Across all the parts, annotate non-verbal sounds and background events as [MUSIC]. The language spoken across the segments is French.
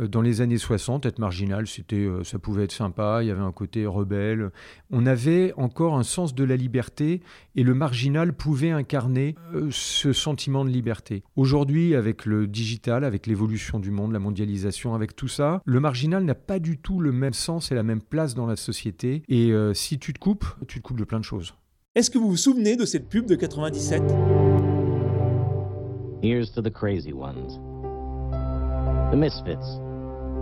Euh, dans les années 60, être marginal, c'était, euh, ça pouvait être sympa, il y avait un côté rebelle. On avait encore un sens de la liberté et le marginal pouvait incarner euh, ce sentiment de liberté. Aujourd'hui, avec le digital, avec l'évolution du monde, la mondialisation, avec tout ça, le marginal n'a pas du tout le même sens et la même place dans la société. Et si tu te coupes, tu te coupes de plein de choses. Est-ce que vous vous souvenez de cette pub de 97 Here's to the crazy ones. The misfits.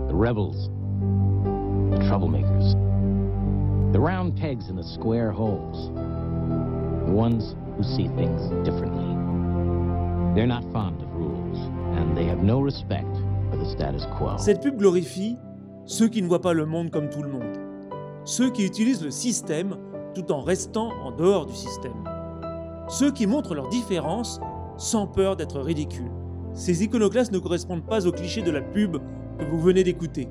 The rebels, the troublemakers, the round pegs in the square holes, the ones who see things differently. They're not fond of rules, and they have no respect for the status quo. Cette pub glorifie ceux qui ne voient pas le monde comme tout le monde, ceux qui utilisent le système tout en restant en dehors du système, ceux qui montrent leurs différences sans peur d'être ridicules. Ces iconoclastes ne correspondent pas aux clichés de la pub que vous venez d'écouter.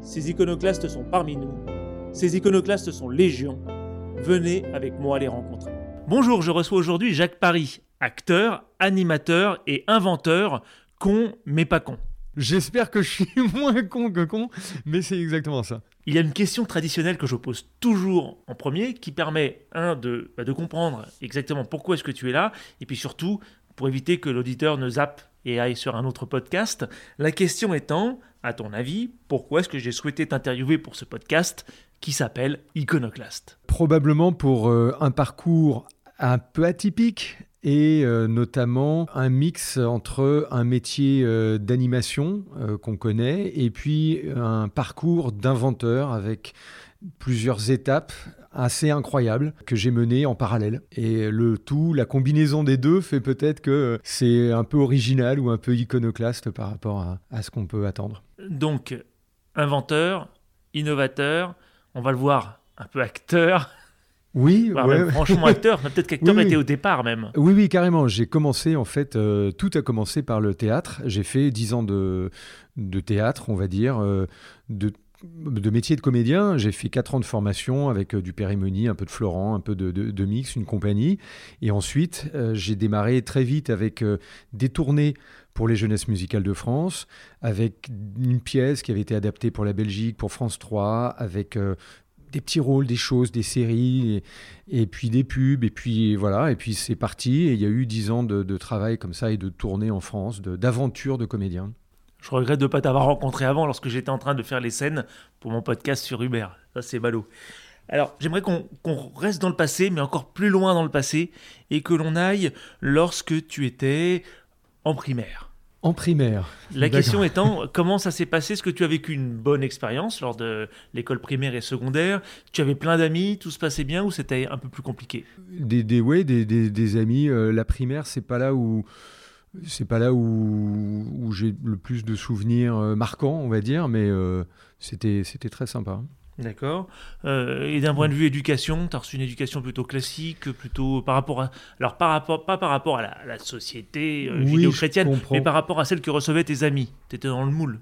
Ces iconoclastes sont parmi nous. Ces iconoclastes sont légion. Venez avec moi les rencontrer. Bonjour, je reçois aujourd'hui Jacques Paris, acteur, animateur et inventeur, con mais pas con. J'espère que je suis [LAUGHS] moins con que con, mais c'est exactement ça. Il y a une question traditionnelle que je pose toujours en premier qui permet, un, de, bah, de comprendre exactement pourquoi est-ce que tu es là, et puis surtout, pour éviter que l'auditeur ne zappe et aille sur un autre podcast. La question étant, à ton avis, pourquoi est-ce que j'ai souhaité t'interviewer pour ce podcast qui s'appelle Iconoclast Probablement pour euh, un parcours un peu atypique et euh, notamment un mix entre un métier euh, d'animation qu'on connaît et puis un parcours d'inventeur avec plusieurs étapes assez incroyables que j'ai menées en parallèle. Et le tout, la combinaison des deux fait peut-être que c'est un peu original ou un peu iconoclaste par rapport à, ce qu'on peut attendre. Donc, inventeur, innovateur, on va le voir, un peu acteur. [LAUGHS] Oui, franchement acteur, peut-être qu'acteur était au départ même. Oui, oui, carrément. J'ai commencé, en fait, euh, tout a commencé par le théâtre. J'ai fait dix ans de, de théâtre, on va dire, euh, de de métier de comédien, j'ai fait 4 ans de formation avec euh, du périmonie, un peu de Florent, un peu de, mix, une compagnie. Et ensuite, euh, j'ai démarré très vite avec euh, des tournées pour les jeunesses musicales de France, avec une pièce qui avait été adaptée pour la Belgique, pour France 3, avec des petits rôles, des choses, des séries, et, puis des pubs, et puis voilà, et puis c'est parti. Et il y a eu 10 ans de, travail comme ça et de tournées en France, d'aventure de, de comédien. Je regrette de ne pas t'avoir rencontré avant lorsque j'étais en train de faire les scènes pour mon podcast sur Uber. Ça, c'est ballot. Alors, j'aimerais qu'on reste dans le passé, mais encore plus loin dans le passé, et que l'on aille lorsque tu étais en primaire. En primaire. La question étant, [LAUGHS] comment ça s'est passé? Est-ce que tu as vécu une bonne expérience lors de l'école primaire et secondaire? Tu avais plein d'amis, tout se passait bien ou c'était un peu plus compliqué? Des, des, ouais, des, des, amis. Euh, la primaire, c'est pas là où c'est pas là où, j'ai le plus de souvenirs euh, marquants, on va dire, mais euh, c'était très sympa. D'accord. Euh, et d'un point de vue éducation, tu as reçu une éducation plutôt classique, plutôt par rapport à. Alors, par rapport, pas par rapport à la, société oui, chrétienne mais par rapport à celle que recevaient tes amis. Tu étais dans le moule.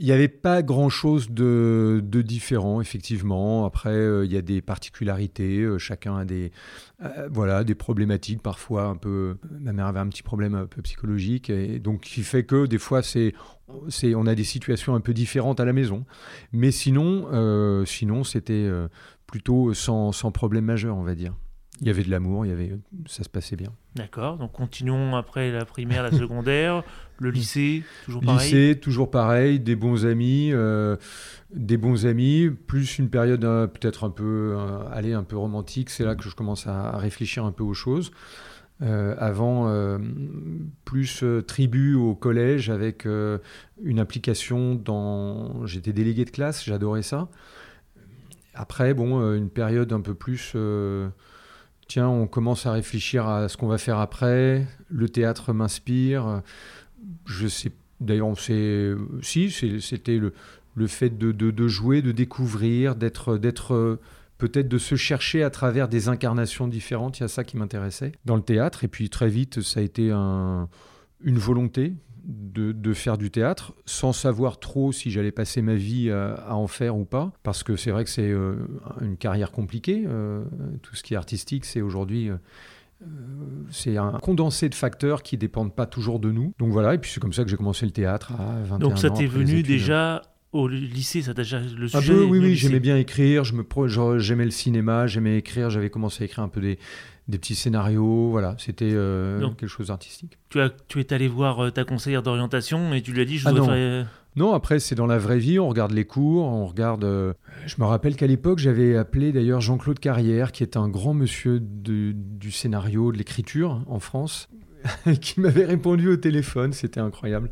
Il n'y avait pas grand-chose de, différent, effectivement. Après, euh, il y a des particularités. Euh, chacun a des, euh, voilà, des problématiques parfois un peu. Ma mère avait un petit problème un peu psychologique, et donc qui fait que des fois, c'est, c'est, on a des situations un peu différentes à la maison. Mais sinon, sinon c'était plutôt sans, sans problème majeur, on va dire. Il y avait de l'amour, il y avait, ça se passait bien. D'accord, donc continuons après la primaire, la secondaire, [LAUGHS] le lycée, toujours pareil? Lycée, toujours pareil, des bons amis, euh, des bons amis, plus une période euh, peut-être un peu, euh, allez, un peu romantique, c'est là que je commence à, réfléchir un peu aux choses. avant, plus tribu au collège avec une application dans... J'étais délégué de classe, j'adorais ça. Après, bon, une période un peu plus tiens, on commence à réfléchir à ce qu'on va faire après, le théâtre m'inspire. Je sais, d'ailleurs, c'est, si, c'était le, le fait de, de, jouer, de découvrir, d'être, d'être peut-être de se chercher à travers des incarnations différentes. Il y a ça qui m'intéressait dans le théâtre. Et puis très vite, ça a été un, une volonté de, faire du théâtre sans savoir trop si j'allais passer ma vie à, en faire ou pas. Parce que c'est vrai que c'est euh, une carrière compliquée. Euh, tout ce qui est artistique, c'est aujourd'hui euh, c'est un condensé de facteurs qui dépendent pas toujours de nous. Donc voilà, et puis c'est comme ça que j'ai commencé le théâtre à 21 ans. Donc ça t'est venu déjà au lycée, ça t'a déjà le Un sujet peu, est oui, oui, j'aimais bien écrire, je me j'aimais le cinéma, j'aimais écrire, j'avais commencé à écrire un peu des, des petits scénarios, voilà, c'était euh, quelque chose d'artistique. Tu, as, tu es allé voir euh, ta conseillère d'orientation et tu lui as dit je Ah voudrais non. faire... Non, après, c'est dans la vraie vie, on regarde les cours, on regarde... euh, Je me rappelle qu'à l'époque, j'avais appelé d'ailleurs Jean-Claude Carrière, qui est un grand monsieur de- du scénario, de l'écriture hein, en France, [LAUGHS] qui m'avait répondu au téléphone, c'était incroyable.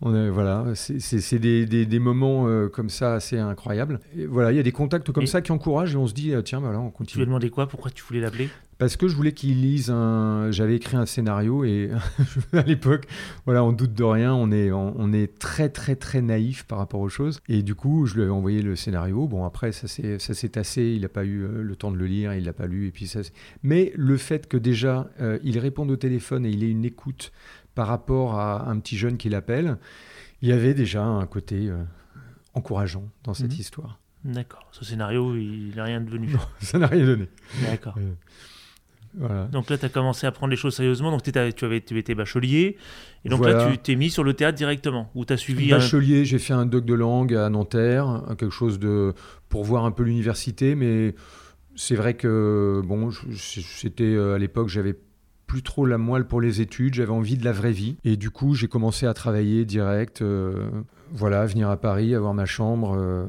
On a- voilà, c'est- des, des- des moments euh, comme ça assez incroyables. Et voilà, il y a des contacts comme Et- ça qui encouragent et on se dit, ah, tiens, voilà, on Tu lui as continue. demandé quoi? Pourquoi tu voulais l'appeler? Parce que je voulais qu'il lise un. J'avais écrit un scénario et [LAUGHS] à l'époque, voilà, on doute de rien, on est, on, est très très très naïf par rapport aux choses. Et du coup, je lui avais envoyé le scénario. Bon, après, ça s'est tassé, il n'a pas eu euh, le temps de le lire, il l'a pas lu. Et puis ça. Mais le fait que déjà, euh, il réponde au téléphone et il ait une écoute par rapport à un petit jeune qui l'appelle, il y avait déjà un côté euh, encourageant dans cette Mhm. histoire. D'accord. Ce scénario, il n'a rien devenu. [LAUGHS] Ça n'a rien donné. D'accord. Euh, Voilà. Donc là, tu as commencé à prendre les choses sérieusement. Donc tu avais tu étais bachelier. Et donc Voilà. là, tu t'es mis sur le théâtre directement. Ou tu as suivi un... Bachelier, j'ai fait un doc de langue à Nanterre, quelque chose de pour voir un peu l'université, mais c'est vrai que bon, c'était euh, à l'époque, j'avais plus trop la moelle pour les études, j'avais envie de la vraie vie, et du coup, j'ai commencé à travailler direct, euh, voilà, venir à Paris, avoir ma chambre, euh,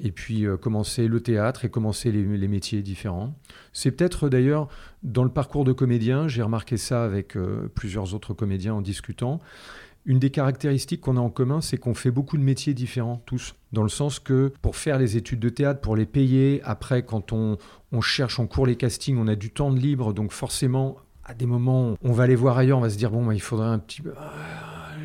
et puis euh, commencer le théâtre et commencer les, métiers différents. C'est peut-être d'ailleurs dans le parcours de comédien, j'ai remarqué ça avec plusieurs autres comédiens en discutant. Une des caractéristiques qu'on a en commun, c'est qu'on fait beaucoup de métiers différents, tous. Dans le sens que pour faire les études de théâtre, pour les payer, après, quand on, on cherche, on court les castings, on a du temps de libre, donc forcément, à des moments, on va aller voir ailleurs, on va se dire, bon, bah, il faudrait un petit ah,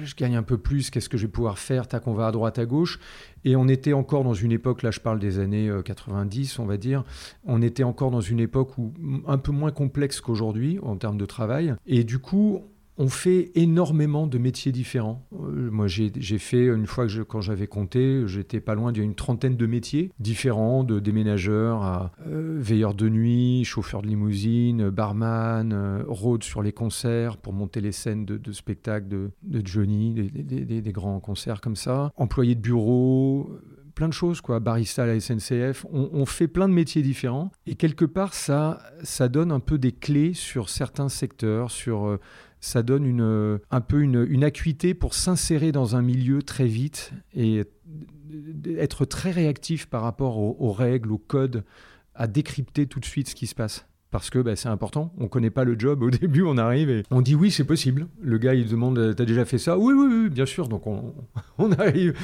Je gagne un peu plus, qu'est-ce que je vais pouvoir faire? Tac, on va à droite, à gauche. Et on était encore dans une époque, là je parle des années euh, 90, on va dire, on était encore dans une époque où, un peu moins complexe qu'aujourd'hui en termes de travail. Et du coup, on fait énormément de métiers différents. Euh, moi, j'ai fait, une fois que quand j'avais compté, j'étais pas loin d'une trentaine de métiers différents, de déménageurs à euh, veilleur de nuit, chauffeur de limousine, barman, euh, road sur les concerts pour monter les scènes de, spectacles de, Johnny, des, grands concerts comme ça, employé de bureau, plein de choses, quoi. Barista à la SNCF. On, on fait plein de métiers différents. Et quelque part, ça, ça donne un peu des clés sur certains secteurs, sur. Ça donne une, euh, un peu une, acuité pour s'insérer dans un milieu très vite et être très réactif par rapport aux, règles, aux codes, à décrypter tout de suite ce qui se passe. Parce que bah, c'est important, on connaît pas le job. Au [LAUGHS] début, on arrive et on dit oui, c'est possible. Le gars, il demande, euh, t'as déjà fait ça? Oui, oui, oui, bien sûr. Donc on, [LAUGHS] on arrive,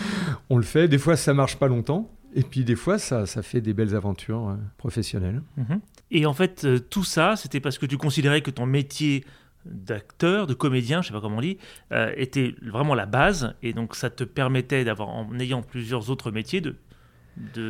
on le fait. Des fois, ça marche pas longtemps. Et puis des fois, ça, ça fait des belles aventures euh, professionnelles. Mhm. Et en fait, tout ça, c'était parce que tu considérais que ton métier d'acteur, de comédien, je sais pas comment on dit, euh, était vraiment la base. Et donc, ça te permettait d'avoir, en ayant plusieurs autres métiers, de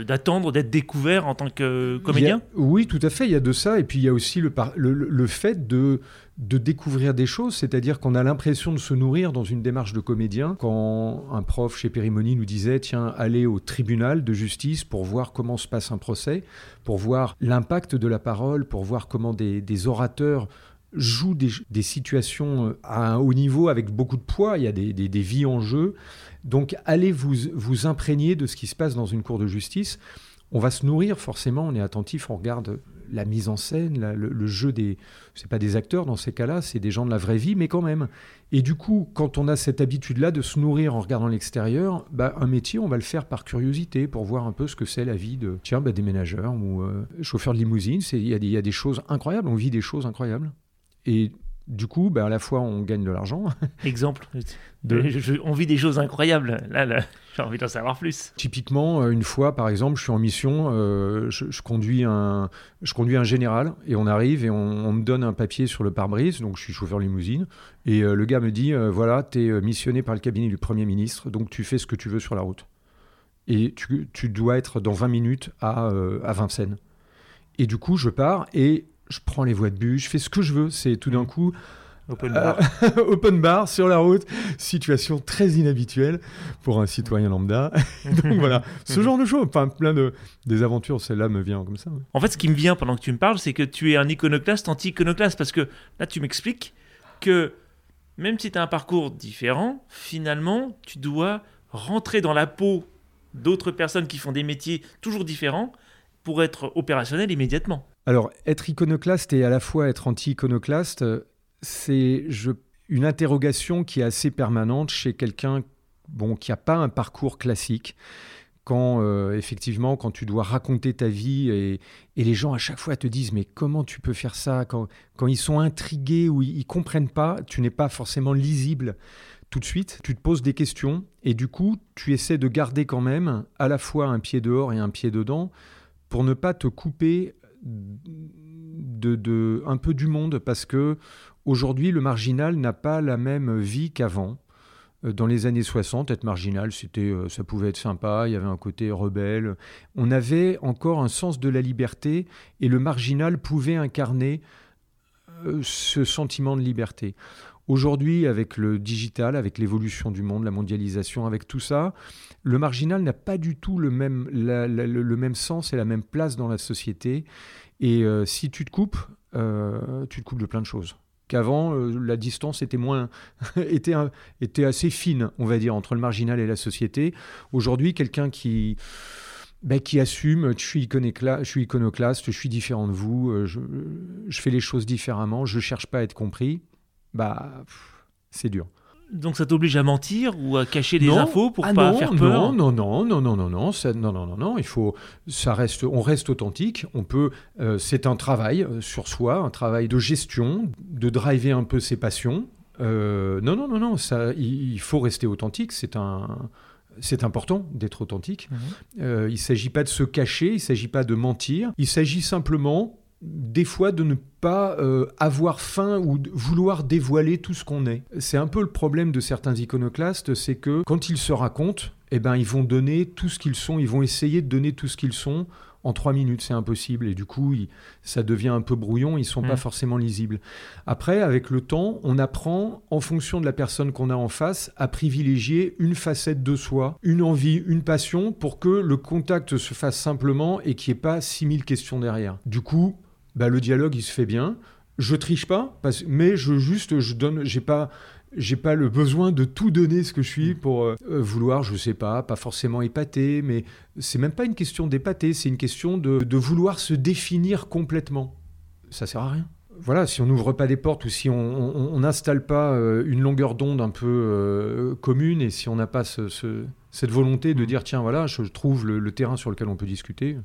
d'attendre d'être découvert en tant que comédien a- Oui, tout à fait, il y a de ça. Et puis il y a aussi le, le, le- fait de, de découvrir des choses, c'est-à-dire qu'on a l'impression de se nourrir dans une démarche de comédien. Quand un prof chez Périmoni nous disait, tiens, allez au tribunal de justice pour voir comment se passe un procès, pour voir l'impact de la parole, pour voir comment des, des orateurs jouent des, situations euh, à un haut niveau avec beaucoup de poids, il y a des, des- vies en jeu. Donc allez vous, vous imprégner de ce qui se passe dans une cour de justice. On va se nourrir forcément, on est attentif, on regarde la mise en scène, le, jeu des... C'est pas des acteurs dans ces cas-là, c'est des gens de la vraie vie, mais quand même. Et du coup, quand on a cette habitude-là de se nourrir en regardant l'extérieur, bah, un métier, on va le faire par curiosité, pour voir un peu ce que c'est la vie de tiens, bah, des ménageurs ou euh, chauffeurs de limousine. Il y, y a des choses incroyables, on vit des choses incroyables. Et du coup, bah, à la fois, on gagne de l'argent. [LAUGHS] Exemple. De- Je- je- on vit des choses incroyables. Là, là [LAUGHS] j'ai envie d'en savoir plus. Typiquement, euh, une fois, par exemple, je suis en mission, euh, je, je conduis un, je conduis un général et on arrive et on, on me donne un papier sur le pare-brise, donc je suis chauffeur limousine, et euh, le gars me dit, euh, voilà, tu es missionné par le cabinet du Premier ministre, donc tu fais ce que tu veux sur la route. Et tu, tu dois être dans 20 minutes à, à Vincennes. Et du coup, je pars et je prends les voies de bus, je fais ce que je veux. C'est tout d'un coup Open bar. [LAUGHS] open bar sur la route, situation très inhabituelle pour un citoyen lambda. [LAUGHS] Donc voilà, ce genre de choses, enfin plein de des aventures, celle-là me vient comme ça. En fait, ce qui me vient pendant que tu me parles, c'est que tu es un iconoclaste anti-iconoclaste parce que là, tu m'expliques que même si tu as un parcours différent, finalement, tu dois rentrer dans la peau d'autres personnes qui font des métiers toujours différents pour être opérationnel immédiatement. Alors, être iconoclaste et à la fois être anti-iconoclaste, c'est une interrogation qui est assez permanente chez quelqu'un bon, qui n'a pas un parcours classique. Quand euh, effectivement, quand tu dois raconter ta vie et, les gens à chaque fois te disent mais comment tu peux faire ça quand, quand ils sont intrigués ou ils, ne comprennent pas, tu n'es pas forcément lisible tout de suite. Tu te poses des questions et du coup tu essaies de garder quand même à la fois un pied dehors et un pied dedans pour ne pas te couper de, un peu du monde parce que Aujourd'hui, le marginal n'a pas la même vie qu'avant. Euh, dans les années 60, être marginal, c'était, euh, ça pouvait être sympa, il y avait un côté rebelle. On avait encore un sens de la liberté et le marginal pouvait incarner euh, ce sentiment de liberté. Aujourd'hui, avec le digital, avec l'évolution du monde, la mondialisation, avec tout ça, le marginal n'a pas du tout le même, le même sens et la même place dans la société. Et si tu te coupes, tu te coupes de plein de choses qu'avant euh, la distance était moins [LAUGHS] était, était assez fine, on va dire, entre le marginal et la société. Aujourd'hui, quelqu'un qui ben, qui assume, je suis, iconoclaste, je suis différent de vous, euh, je, je, fais les choses différemment, je cherche pas à être compris, bah c'est dur. Donc ça t'oblige à mentir ou à cacher des infos pour ah pas faire peur Non, non, non, non, non, non, ça, non, non, non, non, il faut, ça reste, on reste authentique. On peut, euh, c'est un travail euh, sur soi, un travail de gestion, de driver un peu ses passions. Euh, non, non, non, non, ça, il, faut rester authentique. C'est un, c'est important d'être authentique. Mhm. il ne s'agit pas de se cacher, il ne s'agit pas de mentir. Il s'agit simplement des fois de ne pas euh, avoir faim ou de vouloir dévoiler tout ce qu'on est. C'est un peu le problème de certains iconoclastes, c'est que quand ils se racontent, eh ben, ils vont donner tout ce qu'ils sont, ils vont essayer de donner tout ce qu'ils sont en trois minutes, c'est impossible. Et du coup, ça devient un peu brouillon, ils ne sont pas mm. forcément lisibles. Après, avec le temps, on apprend, en fonction de la personne qu'on a en face, à privilégier une facette de soi, une envie, une passion, pour que le contact se fasse simplement et qu'il n'y ait pas 6000 questions derrière. Du coup, bah, le dialogue il se fait bien. Je triche pas, mais je juste je donne, j'ai pas j'ai pas le besoin de tout donner ce que je suis pour euh, euh, vouloir, je sais pas, pas forcément épater, mais c'est même pas une question d'épater, c'est une question de, de, vouloir se définir complètement. Ça sert à rien. Voilà, si on n'ouvre pas des portes ou si on n'installe pas euh, une longueur d'onde un peu commune et si on n'a pas ce, cette volonté de dire tiens voilà je trouve le, terrain sur lequel on peut discuter.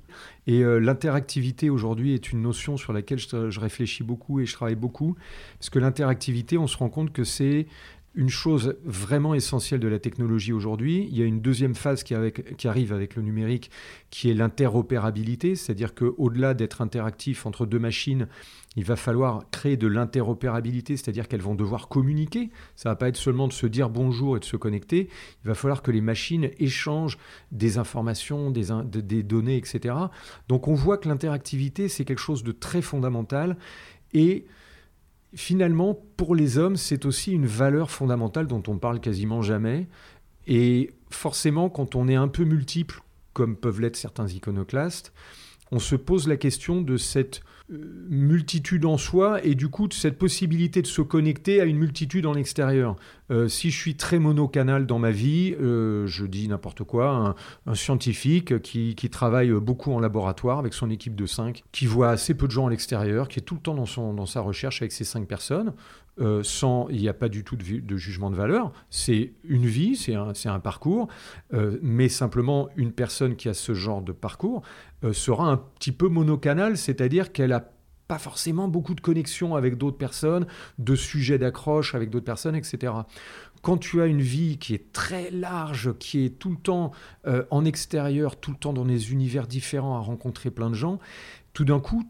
Et euh, l'interactivité aujourd'hui est une notion sur laquelle je, réfléchis beaucoup et je travaille beaucoup. Parce que l'interactivité on se rend compte que c'est une chose vraiment essentielle de la technologie aujourd'hui. Il y a une deuxième phase qui, arrive avec le numérique, qui est l'interopérabilité, c'est-à-dire qu'au-delà d'être interactif entre deux machines, il va falloir créer de l'interopérabilité, c'est-à-dire qu'elles vont devoir communiquer. Ça va pas être seulement de se dire bonjour et de se connecter. Il va falloir que les machines échangent des informations, des données, etc. Donc on voit que l'interactivité, c'est quelque chose de très fondamental. Et finalement, pour les hommes, c'est aussi une valeur fondamentale dont on parle quasiment jamais. Et forcément, quand on est un peu multiple, comme peuvent l'être certains iconoclastes, on se pose la question de cette multitude en soi et du coup cette possibilité de se connecter à une multitude en extérieur. Euh, si je suis très monocanal dans ma vie, euh, je dis n'importe quoi, un, scientifique qui, travaille beaucoup en laboratoire avec son équipe de 5, qui voit assez peu de gens à l'extérieur, qui est tout le temps dans, son, dans sa recherche avec ces 5 personnes, sans, il n'y a pas du tout de, jugement de valeur. C'est une vie, c'est un, parcours, mais simplement une personne qui a ce genre de parcours sera un petit peu monocanal, c'est-à-dire qu'elle pas forcément beaucoup de connexions avec d'autres personnes, de sujets d'accroche avec d'autres personnes, etc. Quand tu as une vie qui est très large, qui est tout le temps euh, en extérieur, tout le temps dans des univers différents, à rencontrer plein de gens, tout d'un coup,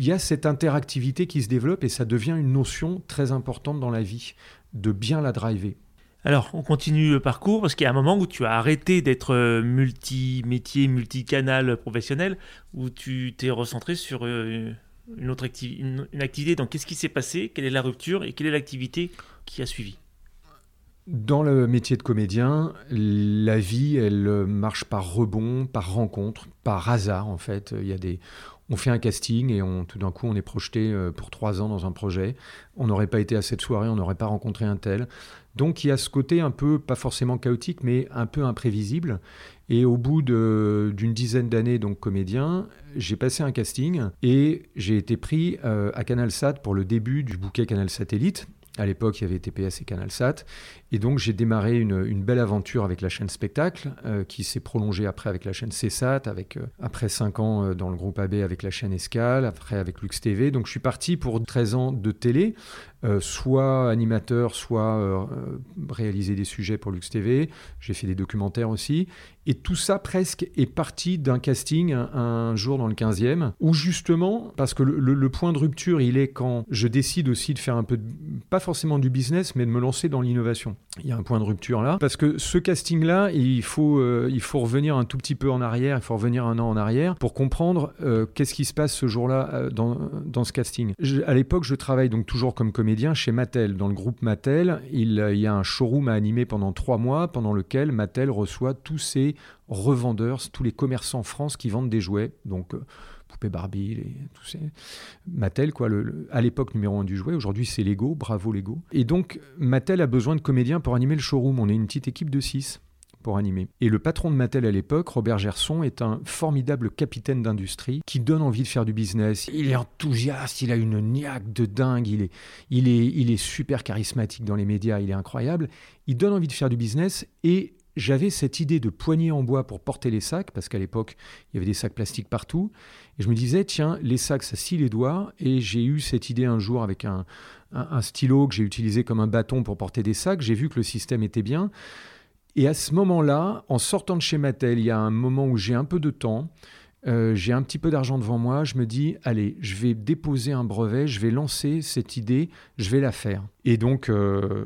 il y a cette interactivité qui se développe et ça devient une notion très importante dans la vie, de bien la driver. Alors, on continue le parcours parce qu'il y a un moment où tu as arrêté d'être euh, multi-métier, multi-canal professionnel, où tu t'es recentré sur euh, une autre une, activité. Donc, qu'est-ce qui s'est passé? Quelle est la rupture? Et quelle est l'activité qui a suivi? Dans le métier de comédien, la vie, elle marche par rebond, par rencontre, par hasard en fait. Il y a des, on fait un casting et tout d'un coup, on est projeté euh, pour trois ans dans un projet. On n'aurait pas été à cette soirée, on n'aurait pas rencontré un tel. Donc il y a ce côté un peu, pas forcément chaotique, mais un peu imprévisible. Et au bout d'une dizaine d'années, donc comédien, j'ai passé un casting et j'ai été pris euh, à CanalSat pour le début du bouquet Canal Satellite. À l'époque, il y avait TPS et CanalSat. Et donc, j'ai démarré une, belle aventure avec la chaîne Spectacle, euh, qui s'est prolongée après avec la chaîne CSAT, avec, euh, après 5 ans euh, dans le groupe AB avec la chaîne Escale, après avec Lux TV. Donc, je suis parti pour 13 ans de télé, soit animateur, soit réaliser des sujets pour Lux TV. J'ai fait des documentaires aussi. Et tout ça presque est parti d'un casting un, jour dans le 15e, où justement, parce que le, point de rupture, il est quand je décide aussi de faire un peu, pas forcément du business, mais de me lancer dans l'innovation. Il y a un point de rupture là. Parce que ce casting-là, il, faut, euh, il faut revenir un tout petit peu en arrière, il faut revenir un an en arrière pour comprendre euh, qu'est-ce qui se passe ce jour-là euh, dans, dans, ce casting. à l'époque, je travaille donc toujours comme comédien chez Mattel. Dans le groupe Mattel, il, y a un showroom à animer pendant trois mois, pendant lequel Mattel reçoit tous ses revendeurs, tous les commerçants en France qui vendent des jouets. Donc, poupée Barbie, Mattel, quoi, à l'époque numéro un du jouet. Aujourd'hui, c'est Lego, bravo Lego. Et donc, Mattel a besoin de comédiens pour animer le showroom. On est une petite équipe de six pour animer. Et le patron de Mattel à l'époque, Robert Gerson, est un formidable capitaine d'industrie qui donne envie de faire du business. Il est enthousiaste, il a une niaque de dingue, il est, il est, il est super charismatique dans les médias, il est incroyable. Il donne envie de faire du business et j'avais cette idée de poignée en bois pour porter les sacs, parce qu'à l'époque, il y avait des sacs plastiques partout. Et je me disais, tiens, les sacs, ça scie les doigts. Et j'ai eu cette idée un jour avec un, stylo que j'ai utilisé comme un bâton pour porter des sacs. J'ai vu que le système était bien. Et à ce moment-là, en sortant de chez Mattel, il y a un moment où j'ai un peu de temps. Euh, j'ai un petit peu d'argent devant moi, je me dis, allez, je vais déposer un brevet, je vais lancer cette idée, je vais la faire. Et donc, euh,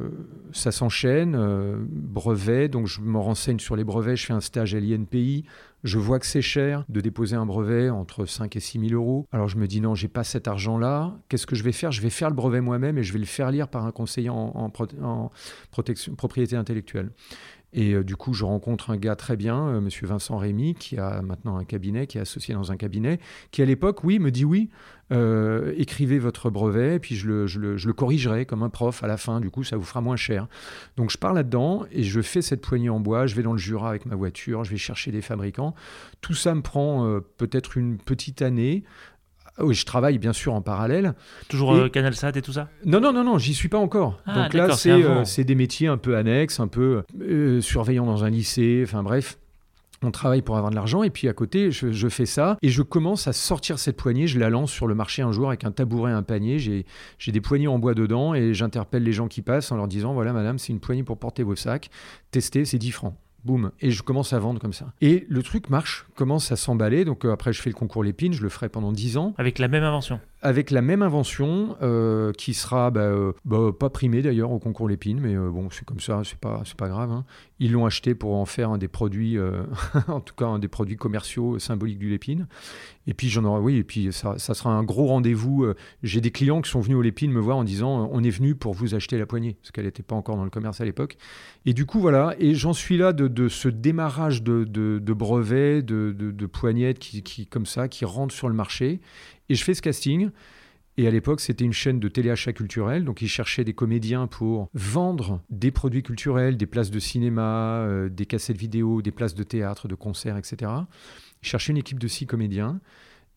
ça s'enchaîne, euh, brevet, donc je me renseigne sur les brevets, je fais un stage à l'INPI, je vois que c'est cher de déposer un brevet entre 5 et 6 000 euros. Alors je me dis, non, j'ai pas cet argent-là, qu'est-ce que je vais faire? Je vais faire le brevet moi-même et je vais le faire lire par un conseiller en, en protection, propriété intellectuelle. Et euh, du coup, je rencontre un gars très bien, euh, Monsieur Vincent Rémy, qui a maintenant un cabinet, qui est associé dans un cabinet, qui à l'époque, oui, me dit oui, euh, écrivez votre brevet, puis je le, je, le, je le, corrigerai comme un prof à la fin, du coup, ça vous fera moins cher. Donc je pars là-dedans et je fais cette poignée en bois, je vais dans le Jura avec ma voiture, je vais chercher des fabricants. Tout ça me prend peut-être une petite année. Ah oui, je travaille bien sûr en parallèle. Toujours euh, Canal Sat et tout ça? Non, non, non, non, j'y suis pas encore. Ah, Donc là, euh, c'est des métiers un peu annexes, un peu euh, surveillant dans un lycée, enfin bref. On travaille pour avoir de l'argent et puis à côté, je, fais ça et je commence à sortir cette poignée. Je la lance sur le marché un jour avec un tabouret, un panier. J'ai des poignées en bois dedans et j'interpelle les gens qui passent en leur disant voilà, madame, c'est une poignée pour porter vos sacs. Testez, c'est 10 francs boum, et je commence à vendre comme ça. Et le truc marche, commence à s'emballer. Donc euh, après, je fais le concours Lépine, je le ferai pendant 10 ans. Avec la même invention Avec la même invention, euh, qui sera bah, euh, bah, pas primée d'ailleurs au concours Lépine, mais bon, c'est comme ça, c'est pas, pas grave. Hein. Ils l'ont acheté pour en faire un des produits, [LAUGHS] en tout cas un des produits commerciaux symboliques du Lépine. Et puis j'en aurai, oui, et puis ça, ça sera un gros rendez-vous. J'ai des clients qui sont venus au Lépine me voir en disant on est venu pour vous acheter la poignée, parce qu'elle n'était pas encore dans le commerce à l'époque. Et du coup, voilà, et j'en suis là de de ce démarrage de, de, brevets, de, de poignettes qui, qui, comme ça, qui rentrent sur le marché. Et je fais ce casting. Et à l'époque, c'était une chaîne de téléachat culturel, donc ils cherchaient des comédiens pour vendre des produits culturels, des places de cinéma, euh, des cassettes vidéo, des places de théâtre, de concerts, etc. Ils cherchaient une équipe de six comédiens,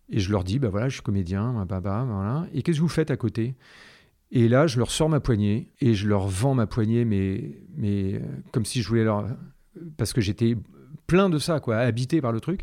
et je leur dis, bah voilà, je suis comédien, bah, bah, voilà. Et qu'est-ce que vous faites à côté? Et là, je leur sors ma poignée, et je leur vends ma poignée, mais, mais euh, comme si je voulais leur parce que j'étais plein de ça, quoi, habité par le truc.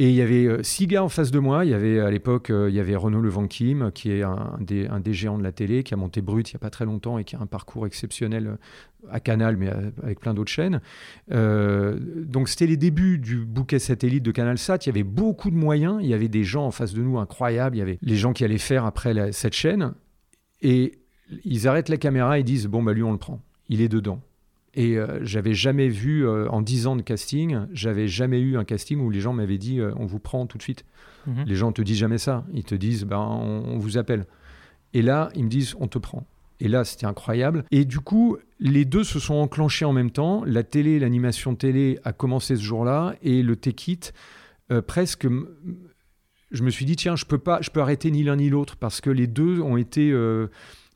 Et il y avait euh, six gars en face de moi. Il y avait à l'époque, euh, il y avait Renaud Levanquim, qui est un des, géants de la télé, qui a monté Brut il n'y a pas très longtemps et qui a un parcours exceptionnel euh, à Canal, mais avec plein d'autres chaînes. donc c'était les débuts du bouquet satellite de Canal Sat. Il y avait beaucoup de moyens. Il y avait des gens en face de nous incroyables. Il y avait les gens qui allaient faire après cette chaîne. Et ils arrêtent la caméra et disent Bon, bah lui, on le prend. Il est dedans. Et euh, j'avais jamais vu, euh, en 10 ans de casting, j'avais jamais eu un casting où les gens m'avaient dit euh, on vous prend tout de suite. Mhm. Les gens te disent jamais ça. Ils te disent ben, on, on vous appelle. Et là, ils me disent on te prend. Et là, c'était incroyable. Et du coup, les deux se sont enclenchés en même temps. La télé, l'animation télé a commencé ce jour-là. Et le euh, presque. Je me suis dit, tiens, je peux pas, je peux arrêter ni l'un ni l'autre parce que les deux ont été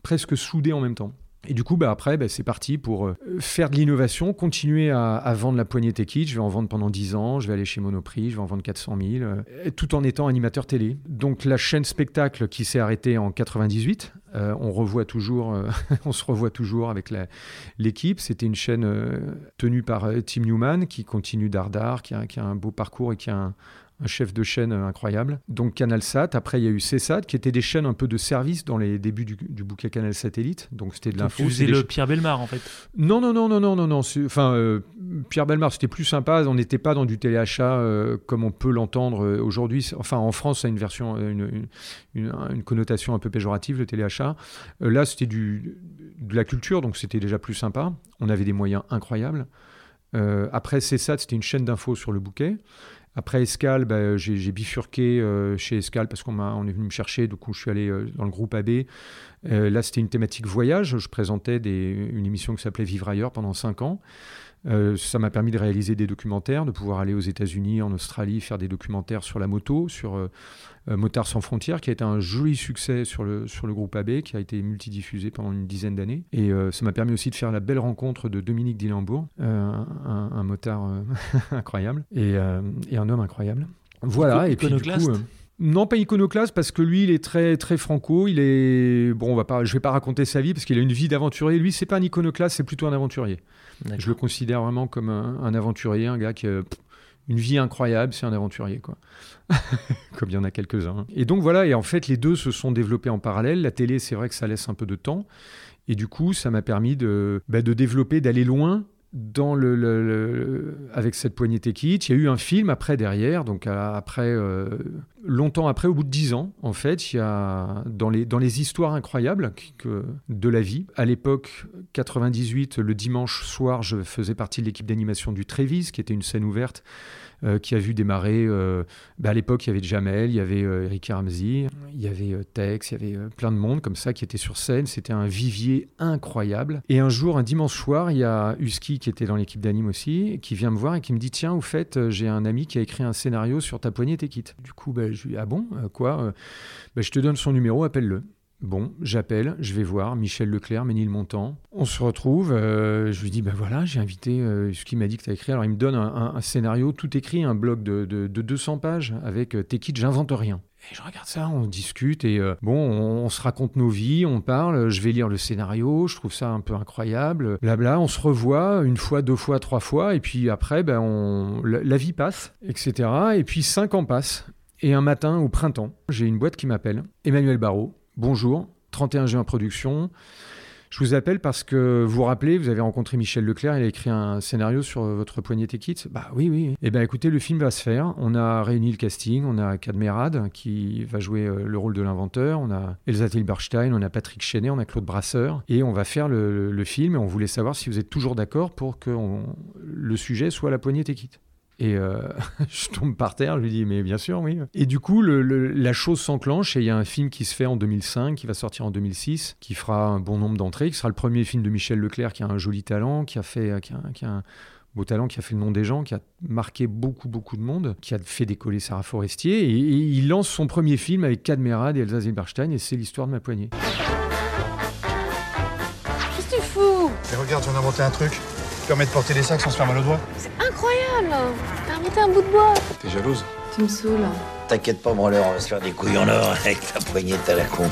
presque soudés en même temps. Et du coup, bah, après, bah, c'est parti pour euh, faire de l'innovation, continuer à, vendre la poignée Take-It. Je vais en vendre pendant 10 ans, je vais aller chez Monoprix, je vais en vendre 400 000, euh, tout en étant animateur télé. Donc la chaîne spectacle qui s'est arrêtée en 98, euh, on revoit toujours, [LAUGHS] on se revoit toujours avec l'équipe. C'était une chaîne tenue par Tim Newman qui continue d'Ardar, qui qui a un beau parcours et qui a un, un chef de chaîne incroyable. Donc CanalSat, après il y a eu CSAT, qui étaient des chaînes un peu de service dans les débuts du, du bouquet Canal Satellite. Donc c'était de l'info. tu le Pierre Belmar, en fait. non, non, non, non, non, non, non. Enfin, euh, Pierre Belmar, c'était plus sympa. On n'était pas dans du téléachat euh, comme on peut l'entendre euh, aujourd'hui. Enfin, en France, ça a une version, une, une- une- une connotation un peu péjorative, le téléachat. Euh, là, c'était du, de la culture, donc c'était déjà plus sympa. On avait des moyens incroyables. Après CSAT, c'était une chaîne d'infos sur le bouquet. Après Escal, bah, j'ai j'ai bifurqué euh, chez Escal parce qu'on on est venu me chercher. Du coup, je suis allé euh, dans le groupe AB. Euh, là, c'était une thématique voyage. Je présentais une émission qui s'appelait Vivre ailleurs pendant cinq ans. Euh, ça m'a permis de réaliser des documentaires, de pouvoir aller aux États-Unis, en Australie, faire des documentaires sur la moto, sur euh, euh, Motards sans frontières, qui a été un joli succès sur le, sur le groupe AB, qui a été multidiffusé pendant une dizaine d'années. Et euh, ça m'a permis aussi de faire la belle rencontre de Dominique Dillembourg, un, un motard [LAUGHS] incroyable et, et un homme incroyable. Voilà, et puis du coup... non, pas iconoclaste parce que lui, il est très très franco. Il est bon. On va pas. Je vais pas raconter sa vie parce qu'il a une vie d'aventurier. Lui, c'est pas un iconoclaste, c'est plutôt un aventurier. Je le considère vraiment comme un, aventurier, un gars qui a pff, une vie incroyable. C'est un aventurier, quoi. [LAUGHS] comme il y en a quelques-uns. Et donc voilà. Et en fait, les deux se sont développés en parallèle. La télé, c'est vrai que ça laisse un peu de temps. Et du coup, ça m'a permis de, bah, de développer, d'aller loin avec cette poignée It. Il y a eu un film après derrière, donc à- après euh, longtemps après, au bout de dix ans, en fait, il y a dans les dans les histoires incroyables de la vie. À l'époque 98, le dimanche soir, je faisais partie de l'équipe d'animation du Trévis, qui était une scène ouverte. Euh, qui a vu démarrer. euh, bah, à l'époque, il y avait Jamel, il y avait euh, Eric Ramsey, il y avait Tex, il y avait plein de monde comme ça qui était sur scène. C'était un vivier incroyable. Et un jour, un dimanche soir, il y a Husky qui était dans l'équipe d'anime aussi, qui vient me voir et qui me dit Tiens, au fait, j'ai un ami qui a écrit un scénario sur ta poignée, t'es quitte. Du coup, bah, je lui dis Ah bon Quoi bah, Je te donne son numéro, appelle-le. Bon, j'appelle, je vais voir Michel Leclerc, Ménilmontant. On se retrouve, euh, je lui dis, ben voilà, j'ai invité euh, ce qu'il m'a dit que tu as écrit. Alors il me donne un, scénario tout écrit, un blog de, de- de 200 pages avec euh, T'es quitte, j'invente rien. Et je regarde ça, on discute et bon, on, se raconte nos vies, on parle, je vais lire le scénario, je trouve ça un peu incroyable. Blabla, on se revoit une fois, deux fois, trois fois et puis après, ben, la vie passe, etc. Et puis cinq ans passent. Et un matin, au printemps, j'ai une boîte qui m'appelle, Emmanuel Barrault. Bonjour, 31 juin Production. Je vous appelle parce que vous vous rappelez, vous avez rencontré Michel Leclerc, il a écrit un scénario sur votre poignée Kits. Bah oui, oui. Eh bien écoutez, le film va se faire. On a réuni le casting, on a Cadmerad qui va jouer euh, le rôle de l'inventeur, on a Elsa Tilberstein, on a Patrick Chenet, on a Claude Brasseur, et on va faire le, le film. Et on voulait savoir si vous êtes toujours d'accord pour que on- le sujet soit la poignée Kits. Et euh, [LAUGHS] je tombe par terre, je lui dis, mais bien sûr, oui. Et du coup, le- le- la chose s'enclenche et il y a un film qui se fait en 2005, qui va sortir en 2006, qui fera un bon nombre d'entrées, qui sera le premier film de Michel Leclerc qui a un joli talent, qui a fait, qui a, qui a un beau talent, qui a fait le nom des gens, qui a marqué beaucoup, beaucoup de monde, qui a fait décoller Sarah Forestier. Et, et il lance son premier film avec Cadmerad et Elsa Zilberstein et c'est l'histoire de ma poignée. Qu'est-ce que tu fous? Et regarde, j'en ai inventé un truc permet de porter des sacs sans se faire mal au doigt. C'est incroyable T'as inventé un bout de bois T'es jalouse Tu me saoules. T'inquiète pas, branleur, on va se faire des couilles en or [LAUGHS] avec ta poignette à la con.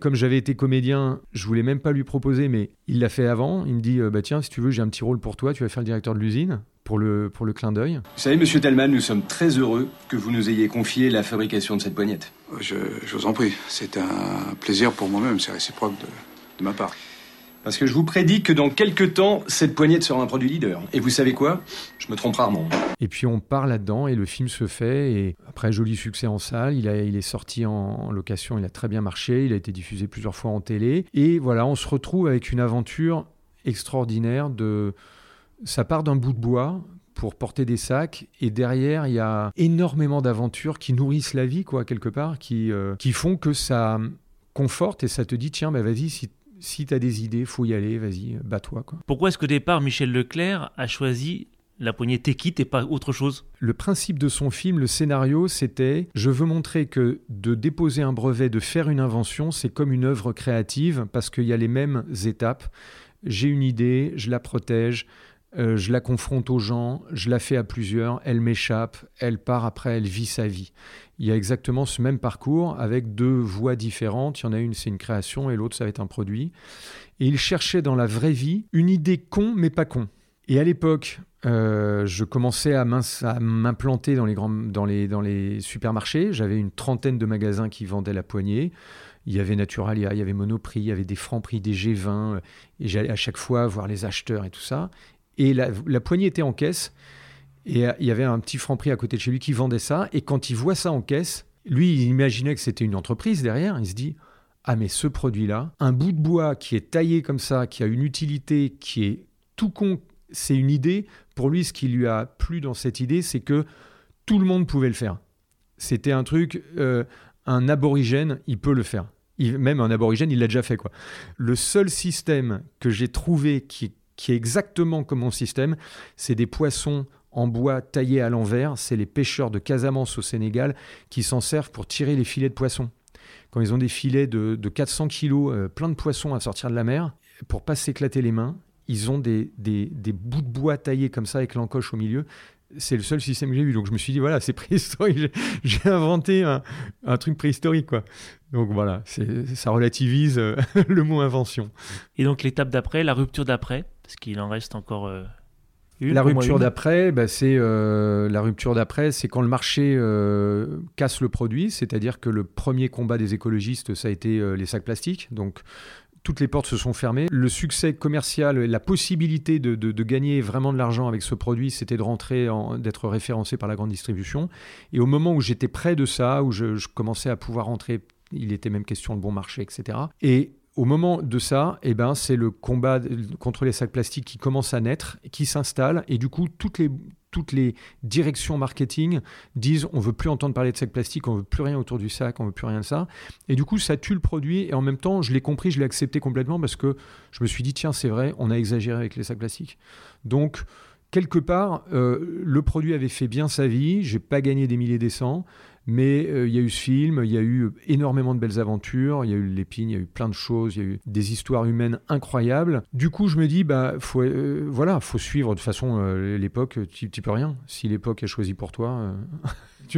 Comme j'avais été comédien, je voulais même pas lui proposer, mais il l'a fait avant. Il me dit, euh, bah tiens, si tu veux, j'ai un petit rôle pour toi, tu vas faire le directeur de l'usine pour le, pour le clin d'œil. Vous savez, monsieur Tellman, nous sommes très heureux que vous nous ayez confié la fabrication de cette poignette. je, je vous en prie, c'est un plaisir pour moi-même, c'est réciproque de, de ma part. Parce que je vous prédis que dans quelques temps, cette poignette sera un produit leader. Et vous savez quoi? Je me trompe rarement. Et puis on part là-dedans et le film se fait. Et après, joli succès en salle. Il, a, il est sorti en, location, il a très bien marché. Il a été diffusé plusieurs fois en télé. Et voilà, on se retrouve avec une aventure extraordinaire de... Ça part d'un bout de bois pour porter des sacs et derrière il y a énormément d'aventures qui nourrissent la vie quoi quelque part qui, euh, qui font que ça conforte et ça te dit tiens bah vas-y si si tu as des idées, faut y aller, vas-y, bats-toi. Quoi. Pourquoi est-ce qu'au départ, Michel Leclerc a choisi la poignée Tekit et pas autre chose? Le principe de son film, le scénario, c'était je veux montrer que de déposer un brevet, de faire une invention, c'est comme une œuvre créative parce qu'il y a les mêmes étapes. J'ai une idée, je la protège, euh, je la confronte aux gens, je la fais à plusieurs, elle m'échappe, elle part après, elle vit sa vie. Il y a exactement ce même parcours avec deux voies différentes. Il y en a une, c'est une création, et l'autre, ça va être un produit. Et il cherchait dans la vraie vie une idée con, mais pas con. Et à l'époque, euh, je commençais à m'implanter dans les, dans, les, dans les supermarchés. J'avais une trentaine de magasins qui vendaient la poignée. Il y avait Naturalia, il y avait Monoprix, il y avait des Franprix, des G20. Et j'allais à chaque fois voir les acheteurs et tout ça. Et la, poignée était en caisse. Et euh, il y avait un petit franc prix à côté de chez lui qui vendait ça. Et quand il voit ça en caisse, lui, il imaginait que c'était une entreprise derrière. Il se dit Ah, mais ce produit-là, un bout de bois qui est taillé comme ça, qui a une utilité, qui est tout con, c'est une idée. Pour lui, ce qui lui a plu dans cette idée, c'est que tout le monde pouvait le faire. C'était un truc, euh, un aborigène, il peut le faire. même un aborigène, il l'a déjà fait. quoi. Le seul système que j'ai trouvé qui est exactement comme mon système. C'est des poissons en bois taillés à l'envers. C'est les pêcheurs de Casamance au Sénégal qui s'en servent pour tirer les filets de poissons. Quand ils ont des filets de, 400 kilos, euh, plein de poissons à sortir de la mer, pour pas s'éclater les mains, ils ont des, bouts de bois taillés comme ça avec l'encoche au milieu c'est le seul système que j'ai vu. Donc je me suis dit, voilà, c'est [LAUGHS] préhistorique. J'ai inventé un, truc préhistorique, quoi. Donc voilà, ça relativise euh, [LAUGHS] le mot invention. Et donc l'étape d'après, la rupture d'après, parce qu'il en reste encore euh. La rupture d'après, bah, c'est euh, la rupture d'après, c'est quand le marché casse le produit, c'est-à-dire que le premier combat des écologistes, ça a été les sacs plastiques. Donc toutes les portes se sont fermées. Le succès commercial, la possibilité de, gagner vraiment de l'argent avec ce produit, c'était de rentrer, d'être référencé par la grande distribution. Et au moment où j'étais près de ça, où je, commençais à pouvoir rentrer, il était même question de bon marché, etc. Et au moment de ça, eh ben, c'est le combat contre les sacs plastiques qui commence à naître, qui s'installe, et du coup, toutes les, toutes les directions marketing disent on veut plus entendre parler de sacs plastiques, on veut plus rien autour du sac, on veut plus rien de ça. Et du coup, ça tue le produit. Et en même temps, je l'ai compris, je l'ai accepté complètement parce que je me suis dit tiens, c'est vrai, on a exagéré avec les sacs plastiques. Donc quelque part, euh, le produit avait fait bien sa vie. J'ai pas gagné des milliers des cents. Mais euh, il y a eu ce film, il y a eu énormément de belles aventures, il y a eu l'épine, il y a eu plein de choses, il y a eu des histoires humaines incroyables. Du coup, je me dis, bah, faut, euh, voilà, faut suivre. De façon, euh, l'époque, tu n'y peux rien. Si l'époque est choisie pour toi, [LAUGHS]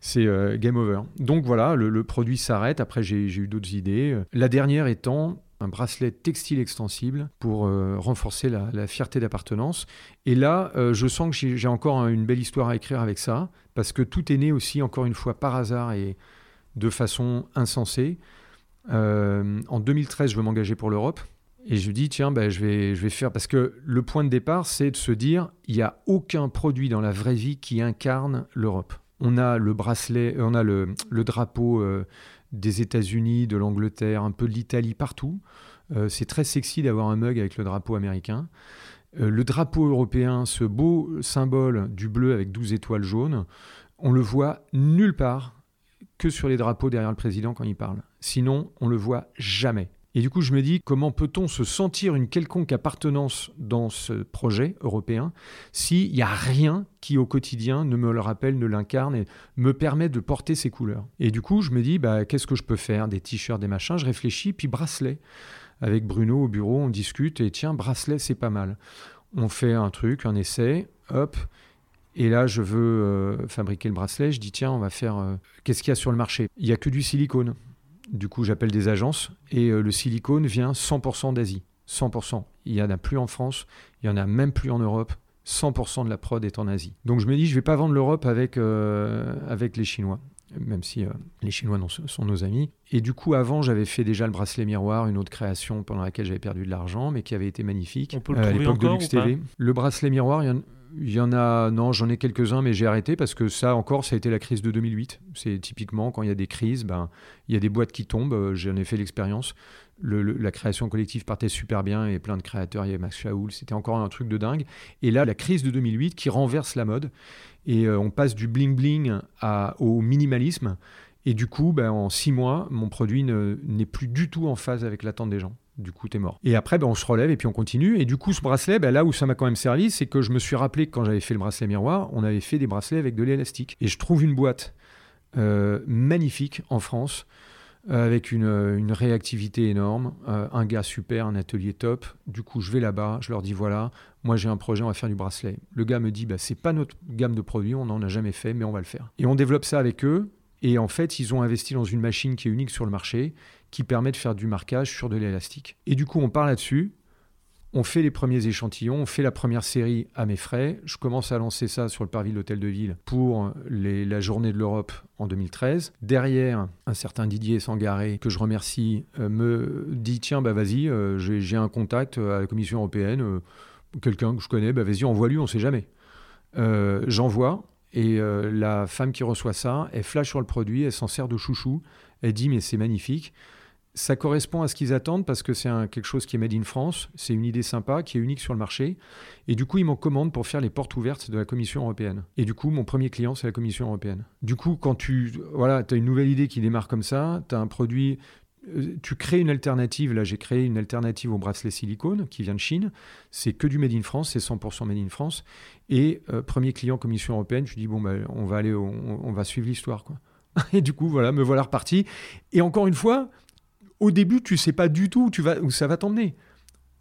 c'est game over. Donc voilà, le, produit s'arrête. Après, j'ai eu d'autres idées. La dernière étant, un bracelet textile extensible pour renforcer la, fierté d'appartenance. Et là, je sens que j'ai encore une belle histoire à écrire avec ça parce que tout est né aussi, encore une fois, par hasard et de façon insensée. Euh, en 2013, je veux m'engager pour l'Europe. Et je dis, tiens, ben, je, vais, je vais faire. Parce que le point de départ, c'est de se dire, il n'y a aucun produit dans la vraie vie qui incarne l'Europe. On a le bracelet, on a le, drapeau euh, des États-Unis, de l'Angleterre, un peu de l'Italie, partout. Euh, c'est très sexy d'avoir un mug avec le drapeau américain. Euh, le drapeau européen, ce beau symbole du bleu avec 12 étoiles jaunes, on le voit nulle part que sur les drapeaux derrière le président quand il parle. Sinon, on le voit jamais. Et du coup, je me dis, comment peut-on se sentir une quelconque appartenance dans ce projet européen s'il n'y a rien qui, au quotidien, ne me le rappelle, ne l'incarne et me permet de porter ces couleurs? Et du coup, je me dis, bah, qu'est-ce que je peux faire? Des t-shirts, des machins. Je réfléchis, puis bracelet avec Bruno au bureau, on discute et tiens, bracelet, c'est pas mal. On fait un truc, un essai, hop. Et là, je veux euh, fabriquer le bracelet. Je dis, tiens, on va faire. Euh, qu'est-ce qu'il y a sur le marché? Il n'y a que du silicone. Du coup, j'appelle des agences et euh, le silicone vient 100% d'Asie. 100%. Il n'y en a plus en France, il n'y en a même plus en Europe. 100% de la prod est en Asie. Donc je me dis, je ne vais pas vendre l'Europe avec, avec les Chinois même si euh, les Chinois sont nos amis. Et du coup, avant, j'avais fait déjà le bracelet miroir, une autre création pendant laquelle j'avais perdu de l'argent, mais qui avait été magnifique. On peut le euh, à l'époque de Lux TV. Le bracelet miroir, Il y en a, non, j'en ai quelques-uns, mais j'ai arrêté parce que ça encore, ça a été la crise de 2008. C'est typiquement quand il y a des crises, ben, il y a des boîtes qui tombent. euh, J'en ai fait l'expérience. Le- le- la création collective partait super bien et plein de créateurs. Il y avait Max Shaoul, c'était encore un truc de dingue. Et là, la crise de 2008 qui renverse la mode et euh, on passe du bling bling à, au minimalisme. Et du coup, ben, en six mois, mon produit ne- n'est plus du tout en phase avec l'attente des gens. Du coup, t'es mort. Et après, ben, on se relève et puis on continue. Et du coup, ce bracelet, ben, là où ça m'a quand même servi, c'est que je me suis rappelé que quand j'avais fait le bracelet miroir, on avait fait des bracelets avec de l'élastique. Et je trouve une boîte euh, magnifique en France, euh, avec une, euh, une réactivité énorme, un gars super, un atelier top. Du coup, je vais là-bas, je leur dis voilà, moi j'ai un projet, on va faire du bracelet. Le gars me dit bah, c'est pas notre gamme de produits, on n'en a jamais fait, mais on va le faire. Et on développe ça avec eux. Et en fait, ils ont investi dans une machine qui est unique sur le marché, qui permet de faire du marquage sur de l'élastique. Et du coup, on part là-dessus. On fait les premiers échantillons, on fait la première série à mes frais. Je commence à lancer ça sur le parvis de l'Hôtel de Ville pour les- la journée de l'Europe en 2013. Derrière, un certain Didier Sangaré, que je remercie, euh, me dit Tiens, bah vas-y, euh, j'ai un contact à la Commission européenne, euh, quelqu'un que je connais, bah vas-y, envoie-lui, on ne sait jamais. Euh, J'envoie, et euh, la femme qui reçoit ça, elle flash sur le produit, elle s'en sert de chouchou, elle dit Mais c'est magnifique. Ça correspond à ce qu'ils attendent parce que c'est quelque chose qui est made in France, c'est une idée sympa, qui est unique sur le marché. Et du coup, ils m'en commandent pour faire les portes ouvertes de la Commission européenne. Et du coup, mon premier client, c'est la Commission européenne. Du coup, quand tu voilà, as une nouvelle idée qui démarre comme ça, tu as un produit, euh, tu crées une alternative. Là, j'ai créé une alternative au bracelet silicone qui vient de Chine. C'est que du made in France, c'est 100% made in France. Et euh, premier client Commission européenne, je dis bon, bah, on va aller, on, on va suivre l'histoire. [LAUGHS] Et du coup, voilà, me voilà reparti. Et encore une fois, au début, tu sais pas du tout où, tu vas, ça va t'emmener.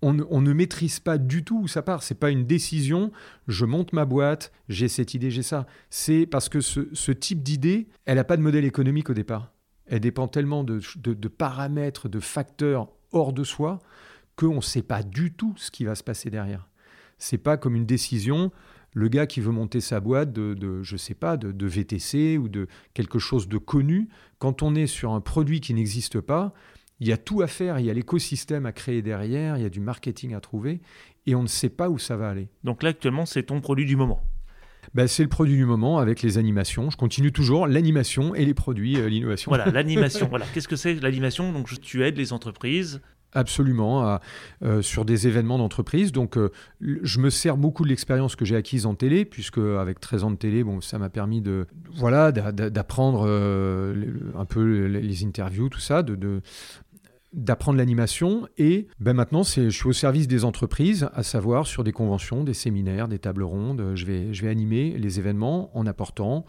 On, ne- maîtrise pas du tout où ça part. C'est pas une décision. Je monte ma boîte, j'ai cette idée, j'ai ça. C'est parce que ce, type d'idée, elle n'a pas de modèle économique au départ. Elle dépend tellement de, paramètres, de facteurs hors de soi, qu'on ne sait pas du tout ce qui va se passer derrière. C'est pas comme une décision. Le gars qui veut monter sa boîte de, de je sais pas, de VTC ou de quelque chose de connu, quand on est sur un produit qui n'existe pas, il y a tout à faire, il y a l'écosystème à créer derrière, il y a du marketing à trouver, et on ne sait pas où ça va aller. Donc là, actuellement, c'est ton produit du moment. Ben, c'est le produit du moment avec les animations. Je continue toujours l'animation et les produits, euh, l'innovation. Voilà, [LAUGHS] l'animation. voilà. Qu'est-ce que c'est l'animation? Donc, tu aides les entreprises. Absolument, à- euh, sur des événements d'entreprise. Donc, euh, je me sers beaucoup de l'expérience que j'ai acquise en télé, puisque avec 13 ans de télé, bon, ça m'a permis de, voilà, d'a- d'a- d'apprendre euh, un peu les, les interviews, tout ça, de, de- d'apprendre l'animation. Et ben maintenant, c'est, je suis au service des entreprises, à savoir sur des conventions, des séminaires, des tables rondes. Je vais, je vais animer les événements en apportant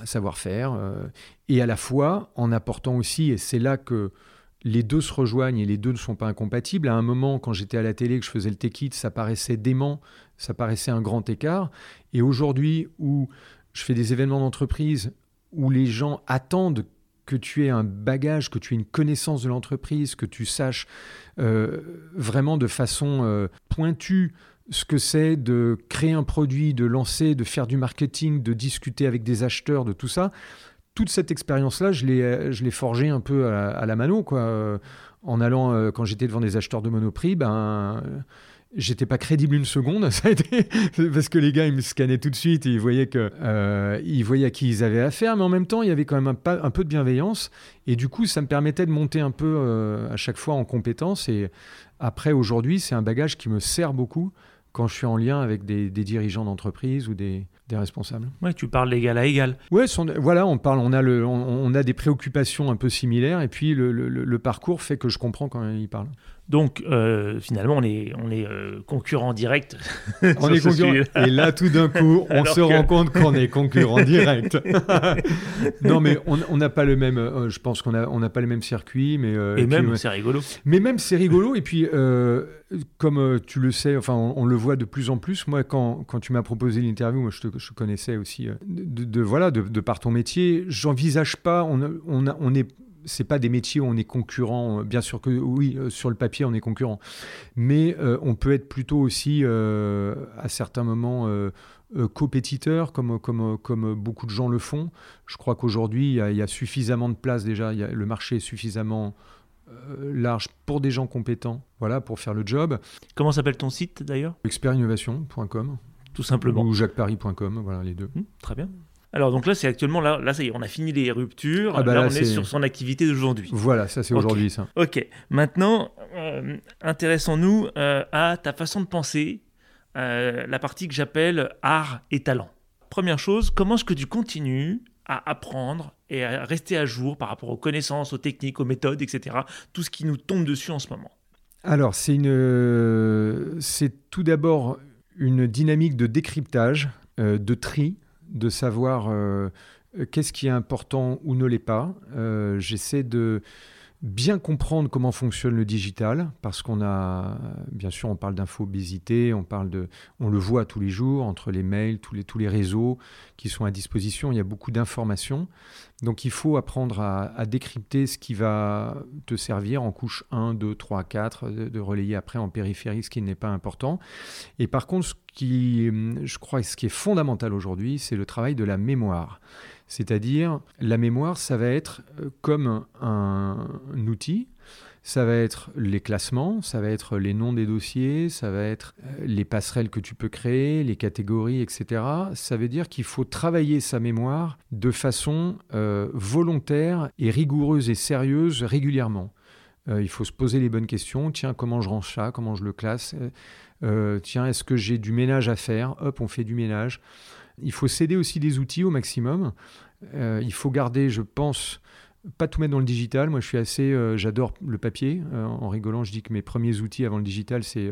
un savoir-faire euh, et à la fois en apportant aussi, et c'est là que les deux se rejoignent et les deux ne sont pas incompatibles. À un moment, quand j'étais à la télé, que je faisais le tech ça paraissait dément, ça paraissait un grand écart. Et aujourd'hui, où je fais des événements d'entreprise, où les gens attendent que tu aies un bagage, que tu aies une connaissance de l'entreprise, que tu saches euh, vraiment de façon euh, pointue ce que c'est de créer un produit, de lancer, de faire du marketing, de discuter avec des acheteurs, de tout ça. Toute cette expérience-là, je l'ai, euh, je l'ai forgée un peu à, la- mano, quoi. En allant, quand j'étais devant des acheteurs de Monoprix, ben, j'étais pas crédible une seconde. [LAUGHS] Ça a été parce que les gars, ils me scannaient tout de suite et ils voyaient que, euh, ils voyaient à qui ils avaient affaire, mais en même temps, il y avait quand même un, peu de bienveillance. Et du coup, ça me permettait de monter un peu euh, à chaque fois en compétence. Et après, aujourd'hui, c'est un bagage qui me sert beaucoup quand je suis en lien avec des, des dirigeants d'entreprise ou des, des responsables. Ouais, tu parles d'égal à égal. Ouais, son- voilà, on parle, on a, le, on, on a des préoccupations un peu similaires, et puis le, le- le parcours fait que je comprends quand il parle. Donc, euh, finalement, on est, on est euh, concurrent direct. [LAUGHS] On est concurrent. Et là, tout d'un coup, [LAUGHS] on se que- rend compte qu'on est concurrent direct. [LAUGHS] non, mais on n'a pas le même. euh, je pense qu'on a- on n'a pas les mêmes circuits, mais euh, Et même, ouais. c'est rigolo. Mais même c'est rigolo et puis comme tu le sais, enfin on, on le voit de plus en plus. Moi quand, quand tu m'as proposé l'interview, moi je te je connaissais aussi euh, de, de- voilà de, de par ton métier. J'envisage pas, on on, est c'est pas des métiers où on est concurrent. Bien sûr que oui, euh, sur le papier on est concurrent, mais euh, on peut être plutôt aussi euh, à certains moments. euh, euh, compétiteur comme, comme, comme beaucoup de gens le font. Je crois qu'aujourd'hui, il y, a- il y a suffisamment de place déjà, il y a- le marché est suffisamment euh, large pour des gens compétents, voilà, pour faire le job. Comment s'appelle ton site d'ailleurs? Expertinnovation.com. tout simplement. Ou jacquesparis.com, voilà les deux. Hum, très bien. Alors donc là, c'est actuellement là, là ça y est, on a fini les ruptures. Ah bah là, là, on est sur son activité d'aujourd'hui. Voilà, ça c'est aujourd'hui ça. Ok. Maintenant, euh, intéressons-nous euh, à ta façon de penser, euh, la partie que j'appelle art et talent. Première chose, comment est-ce que tu continues à apprendre et à rester à jour par rapport aux connaissances, aux techniques, aux méthodes, etc. Tout ce qui nous tombe dessus en ce moment? Alors, c'est une, c'est tout d'abord une dynamique de décryptage, euh, de tri, de savoir euh, qu'est-ce qui est important ou ne l'est pas. Euh, J'essaie de bien comprendre comment fonctionne le digital, parce qu'on a, bien sûr, on parle d'infobésité, on parle de, on le voit tous les jours entre les mails, tous les, tous les réseaux qui sont à disposition. Il y a beaucoup d'informations. Donc il faut apprendre à, décrypter ce qui va te servir en couche 1, 2, 3, 4, de, de relayer après en périphérie ce qui n'est pas important. Et par contre, ce qui, je crois, ce qui est fondamental aujourd'hui, c'est le travail de la mémoire. C'est-à-dire, la mémoire, ça va être euh, comme un, outil, ça va être les classements, ça va être les noms des dossiers, ça va être euh, les passerelles que tu peux créer, les catégories, etc. Ça veut dire qu'il faut travailler sa mémoire de façon euh, volontaire et rigoureuse et sérieuse régulièrement. Il faut se poser les bonnes questions. Tiens, comment je range ça? Comment je le classe? Tiens, est-ce que j'ai du ménage à faire? Hop, on fait du ménage. Il faut céder aussi des outils au maximum. Euh, il faut garder, je pense, pas tout mettre dans le digital. Moi, je suis assez, euh, j'adore le papier. Euh, en rigolant, je dis que mes premiers outils avant le digital, c'est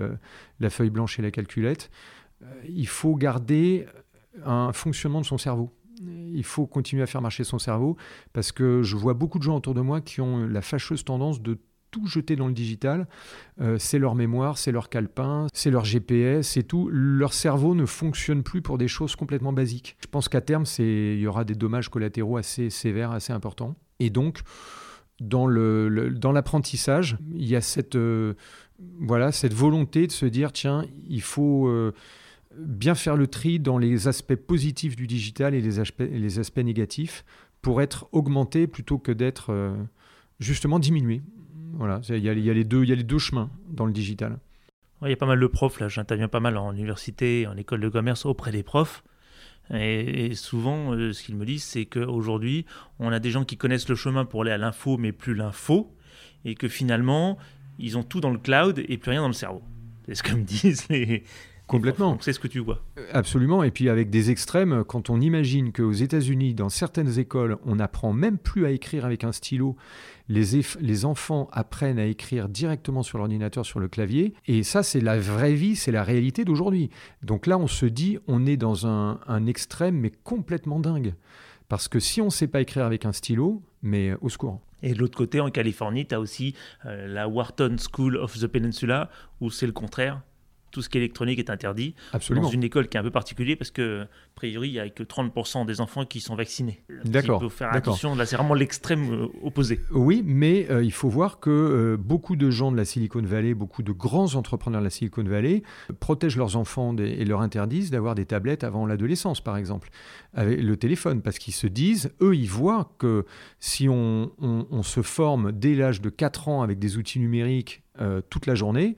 la feuille blanche et la calculette. Il faut garder un fonctionnement de son cerveau. Il faut continuer à faire marcher son cerveau parce que je vois beaucoup de gens autour de moi qui ont la fâcheuse tendance de tout jeter dans le digital. Euh, c'est leur mémoire, c'est leur calepin, c'est leur GPS, c'est tout. Leur cerveau ne fonctionne plus pour des choses complètement basiques. Je pense qu'à terme, il y aura des dommages collatéraux assez sévères, assez importants. Et donc, dans l'apprentissage, il y a cette, euh, cette volonté de se dire, tiens, il faut euh, bien faire le tri dans les aspects positifs du digital et les aspects, négatifs pour être augmenté plutôt que d'être justement diminué. Voilà, il y, y a les deux, chemins dans le digital. Il y a pas mal de profs, là, j'interviens pas mal en université, en école de commerce, auprès des profs. Et, et souvent, euh, ce qu'ils me disent, c'est qu'aujourd'hui, on a des gens qui connaissent le chemin pour aller à l'info, mais plus l'info, et que finalement, ils ont tout dans le cloud et plus rien dans le cerveau. C'est ce que me [LAUGHS] disent les. Complètement. C'est ce que tu vois. Absolument. Et puis avec des extrêmes, quand on imagine qu'aux États-Unis, dans certaines écoles, on n'apprend même plus à écrire avec un stylo, les, les enfants apprennent à écrire directement sur l'ordinateur, sur le clavier. Et ça, c'est la vraie vie, c'est la réalité d'aujourd'hui. Donc là, on se dit, on est dans un, un extrême, mais complètement dingue. Parce que si on ne sait pas écrire avec un stylo, mais au secours. Et de l'autre côté, en Californie, tu as aussi euh, la Wharton School of the Peninsula, où c'est le contraire. Tout ce qui est électronique est interdit. Absolument. Dans une école qui est un peu particulière, parce que, a priori, il n'y a que 30% des enfants qui sont vaccinés. D'accord, Il faut faire attention. Là, c'est vraiment l'extrême euh, opposé. Oui, mais euh, il faut voir que euh, beaucoup de gens de la Silicon Valley, beaucoup de grands entrepreneurs de la Silicon Valley protègent leurs enfants des- et leur interdisent d'avoir des tablettes avant l'adolescence, par exemple, avec le téléphone, parce qu'ils se disent, eux, ils voient que si on, on- on se forme dès l'âge de 4 ans avec des outils numériques toute la journée,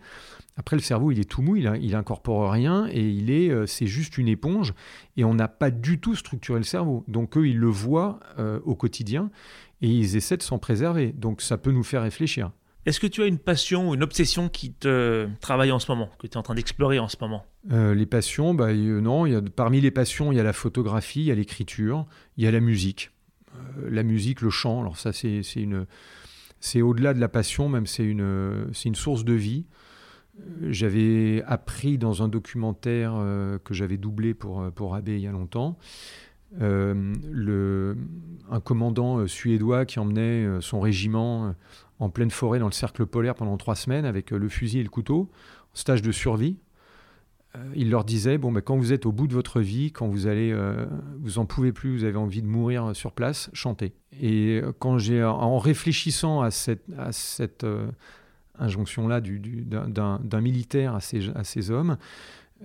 après le cerveau, il est tout mou, il, il incorpore rien et il est, euh, c'est juste une éponge et on n'a pas du tout structuré le cerveau. Donc eux, ils le voient euh, au quotidien et ils essaient de s'en préserver. Donc ça peut nous faire réfléchir. Est-ce que tu as une passion ou une obsession qui te travaille en ce moment, que tu es en train d'explorer en ce moment? Euh, les passions, bah, euh, non, il y a, parmi les passions, il y a la photographie, il y a l'écriture, il y a la musique. Euh, la musique, le chant, alors ça c'est c'est une... C'est au-delà de la passion, même c'est une, c'est une source de vie. J'avais appris dans un documentaire euh, que j'avais doublé pour, euh, pour il y a longtemps, euh, le, un commandant suédois qui emmenait son régiment en pleine forêt dans le cercle polaire pendant trois semaines avec le fusil et le couteau, stage de survie. Il leur disait bon, ben, quand vous êtes au bout de votre vie, quand vous allez, vous en pouvez plus, vous avez envie de mourir sur place, chantez. Et quand j'ai, en réfléchissant à cette, à cette injonction-là du, du- d'un, militaire à ces, à ces hommes,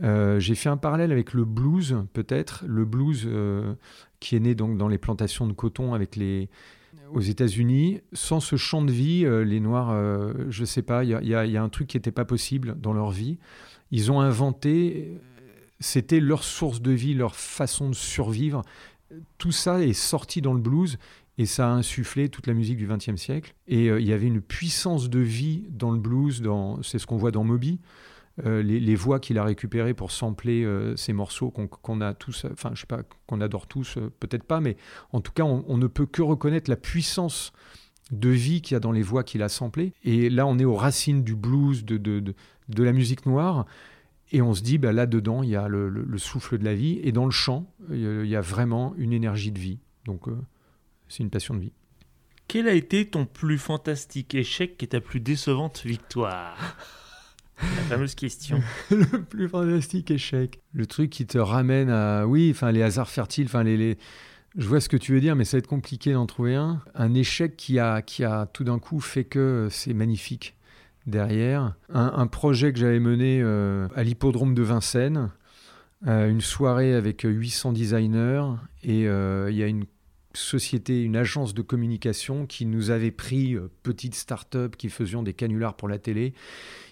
euh, j'ai fait un parallèle avec le blues, peut-être, le blues euh, qui est né donc dans les plantations de coton avec les aux États-Unis. Sans ce champ de vie, euh, les Noirs, je sais pas, il y a un truc qui n'était pas possible dans leur vie. Ils ont inventé c'était leur source de vie, leur façon de survivre. Tout ça est sorti dans le blues et ça a insufflé toute la musique du XXe siècle. Et euh, il y avait une puissance de vie dans le blues, dans, c'est ce qu'on voit dans Moby. Euh, les, voix qu'il a récupérées pour sampler euh, ces morceaux qu'on, a tous, enfin je sais pas, qu'on adore tous, peut-être pas, mais en tout cas on, ne peut que reconnaître la puissance de vie qu'il y a dans les voix qu'il a samplées. Et là on est aux racines du blues, de, de, de, la musique noire. Et on se dit, bah, là-dedans, il y a le, souffle de la vie. Et dans le chant, il y a vraiment une énergie de vie. Donc, c'est une passion de vie. Quel a été ton plus fantastique échec et ta plus décevante victoire? La fameuse question. [LAUGHS] le plus fantastique échec. Le truc qui te ramène à. Oui, enfin, les hasards fertiles, enfin, les, Je vois ce que tu veux dire, mais ça va être compliqué d'en trouver un. Un échec qui a, qui a tout d'un coup fait que c'est magnifique derrière. Un, projet que j'avais mené euh, à l'hippodrome de Vincennes, euh, une soirée avec 800 designers, et euh, il y a une société, une agence de communication qui nous avait pris, euh, petite start-up qui faisions des canulars pour la télé,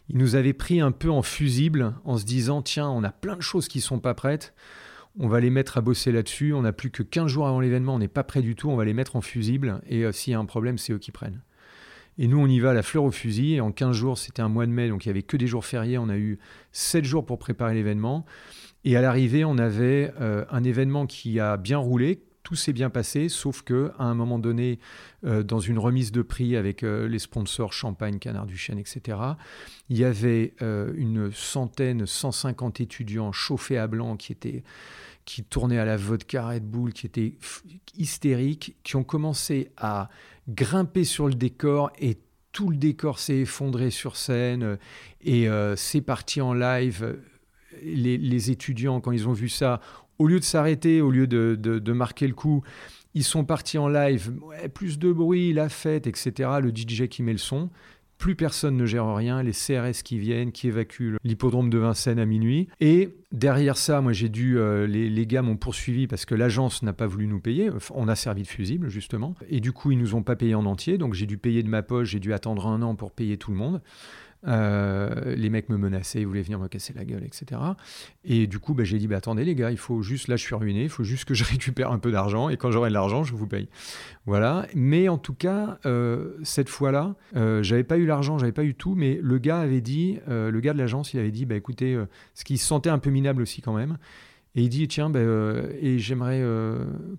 ils nous avaient pris un peu en fusible en se disant tiens, on a plein de choses qui sont pas prêtes, on va les mettre à bosser là-dessus, on n'a plus que 15 jours avant l'événement, on n'est pas prêt du tout, on va les mettre en fusible et euh, s'il y a un problème, c'est eux qui prennent. Et nous, on y va à la fleur au fusil. Et en 15 jours, c'était un mois de mai, donc il n'y avait que des jours fériés. On a eu 7 jours pour préparer l'événement. Et à l'arrivée, on avait euh, un événement qui a bien roulé, tout s'est bien passé, sauf que à un moment donné, euh, dans une remise de prix avec euh, les sponsors Champagne, Canard du Chêne, etc., il y avait euh, une centaine, 150 étudiants chauffés à blanc qui étaient qui tournaient à la vodka Red Bull, qui étaient hystériques, qui ont commencé à grimper sur le décor et tout le décor s'est effondré sur scène et c'est parti en live. Les, les, étudiants, quand ils ont vu ça, au lieu de s'arrêter, au lieu de, marquer le coup, ils sont partis en live, plus de bruit, la fête, etc. Le DJ qui met le son. Plus personne ne gère rien, les CRS qui viennent, qui évacuent l'hippodrome de Vincennes à minuit. Et derrière ça, moi j'ai dû, euh, les, les, gars m'ont poursuivi parce que l'agence n'a pas voulu nous payer. On a servi de fusible justement. Et du coup, ils nous ont pas payé en entier. Donc j'ai dû payer de ma poche, j'ai dû attendre un an pour payer tout le monde. Euh, les mecs me menaçaient, ils voulaient venir me casser la gueule, etc. Et du coup, bah, j'ai dit bah, attendez les gars, il faut juste, là je suis ruiné, il faut juste que je [LAUGHS] récupère un peu d'argent et quand j'aurai de l'argent, je vous paye. Voilà. Mais en tout cas, euh, cette fois-là, euh, j'avais pas eu l'argent, j'avais pas eu tout, mais le gars avait dit, le gars de l'agence, il avait dit bah écoutez, ce qui se sentait un peu minable aussi quand même. Et il dit tiens, et j'aimerais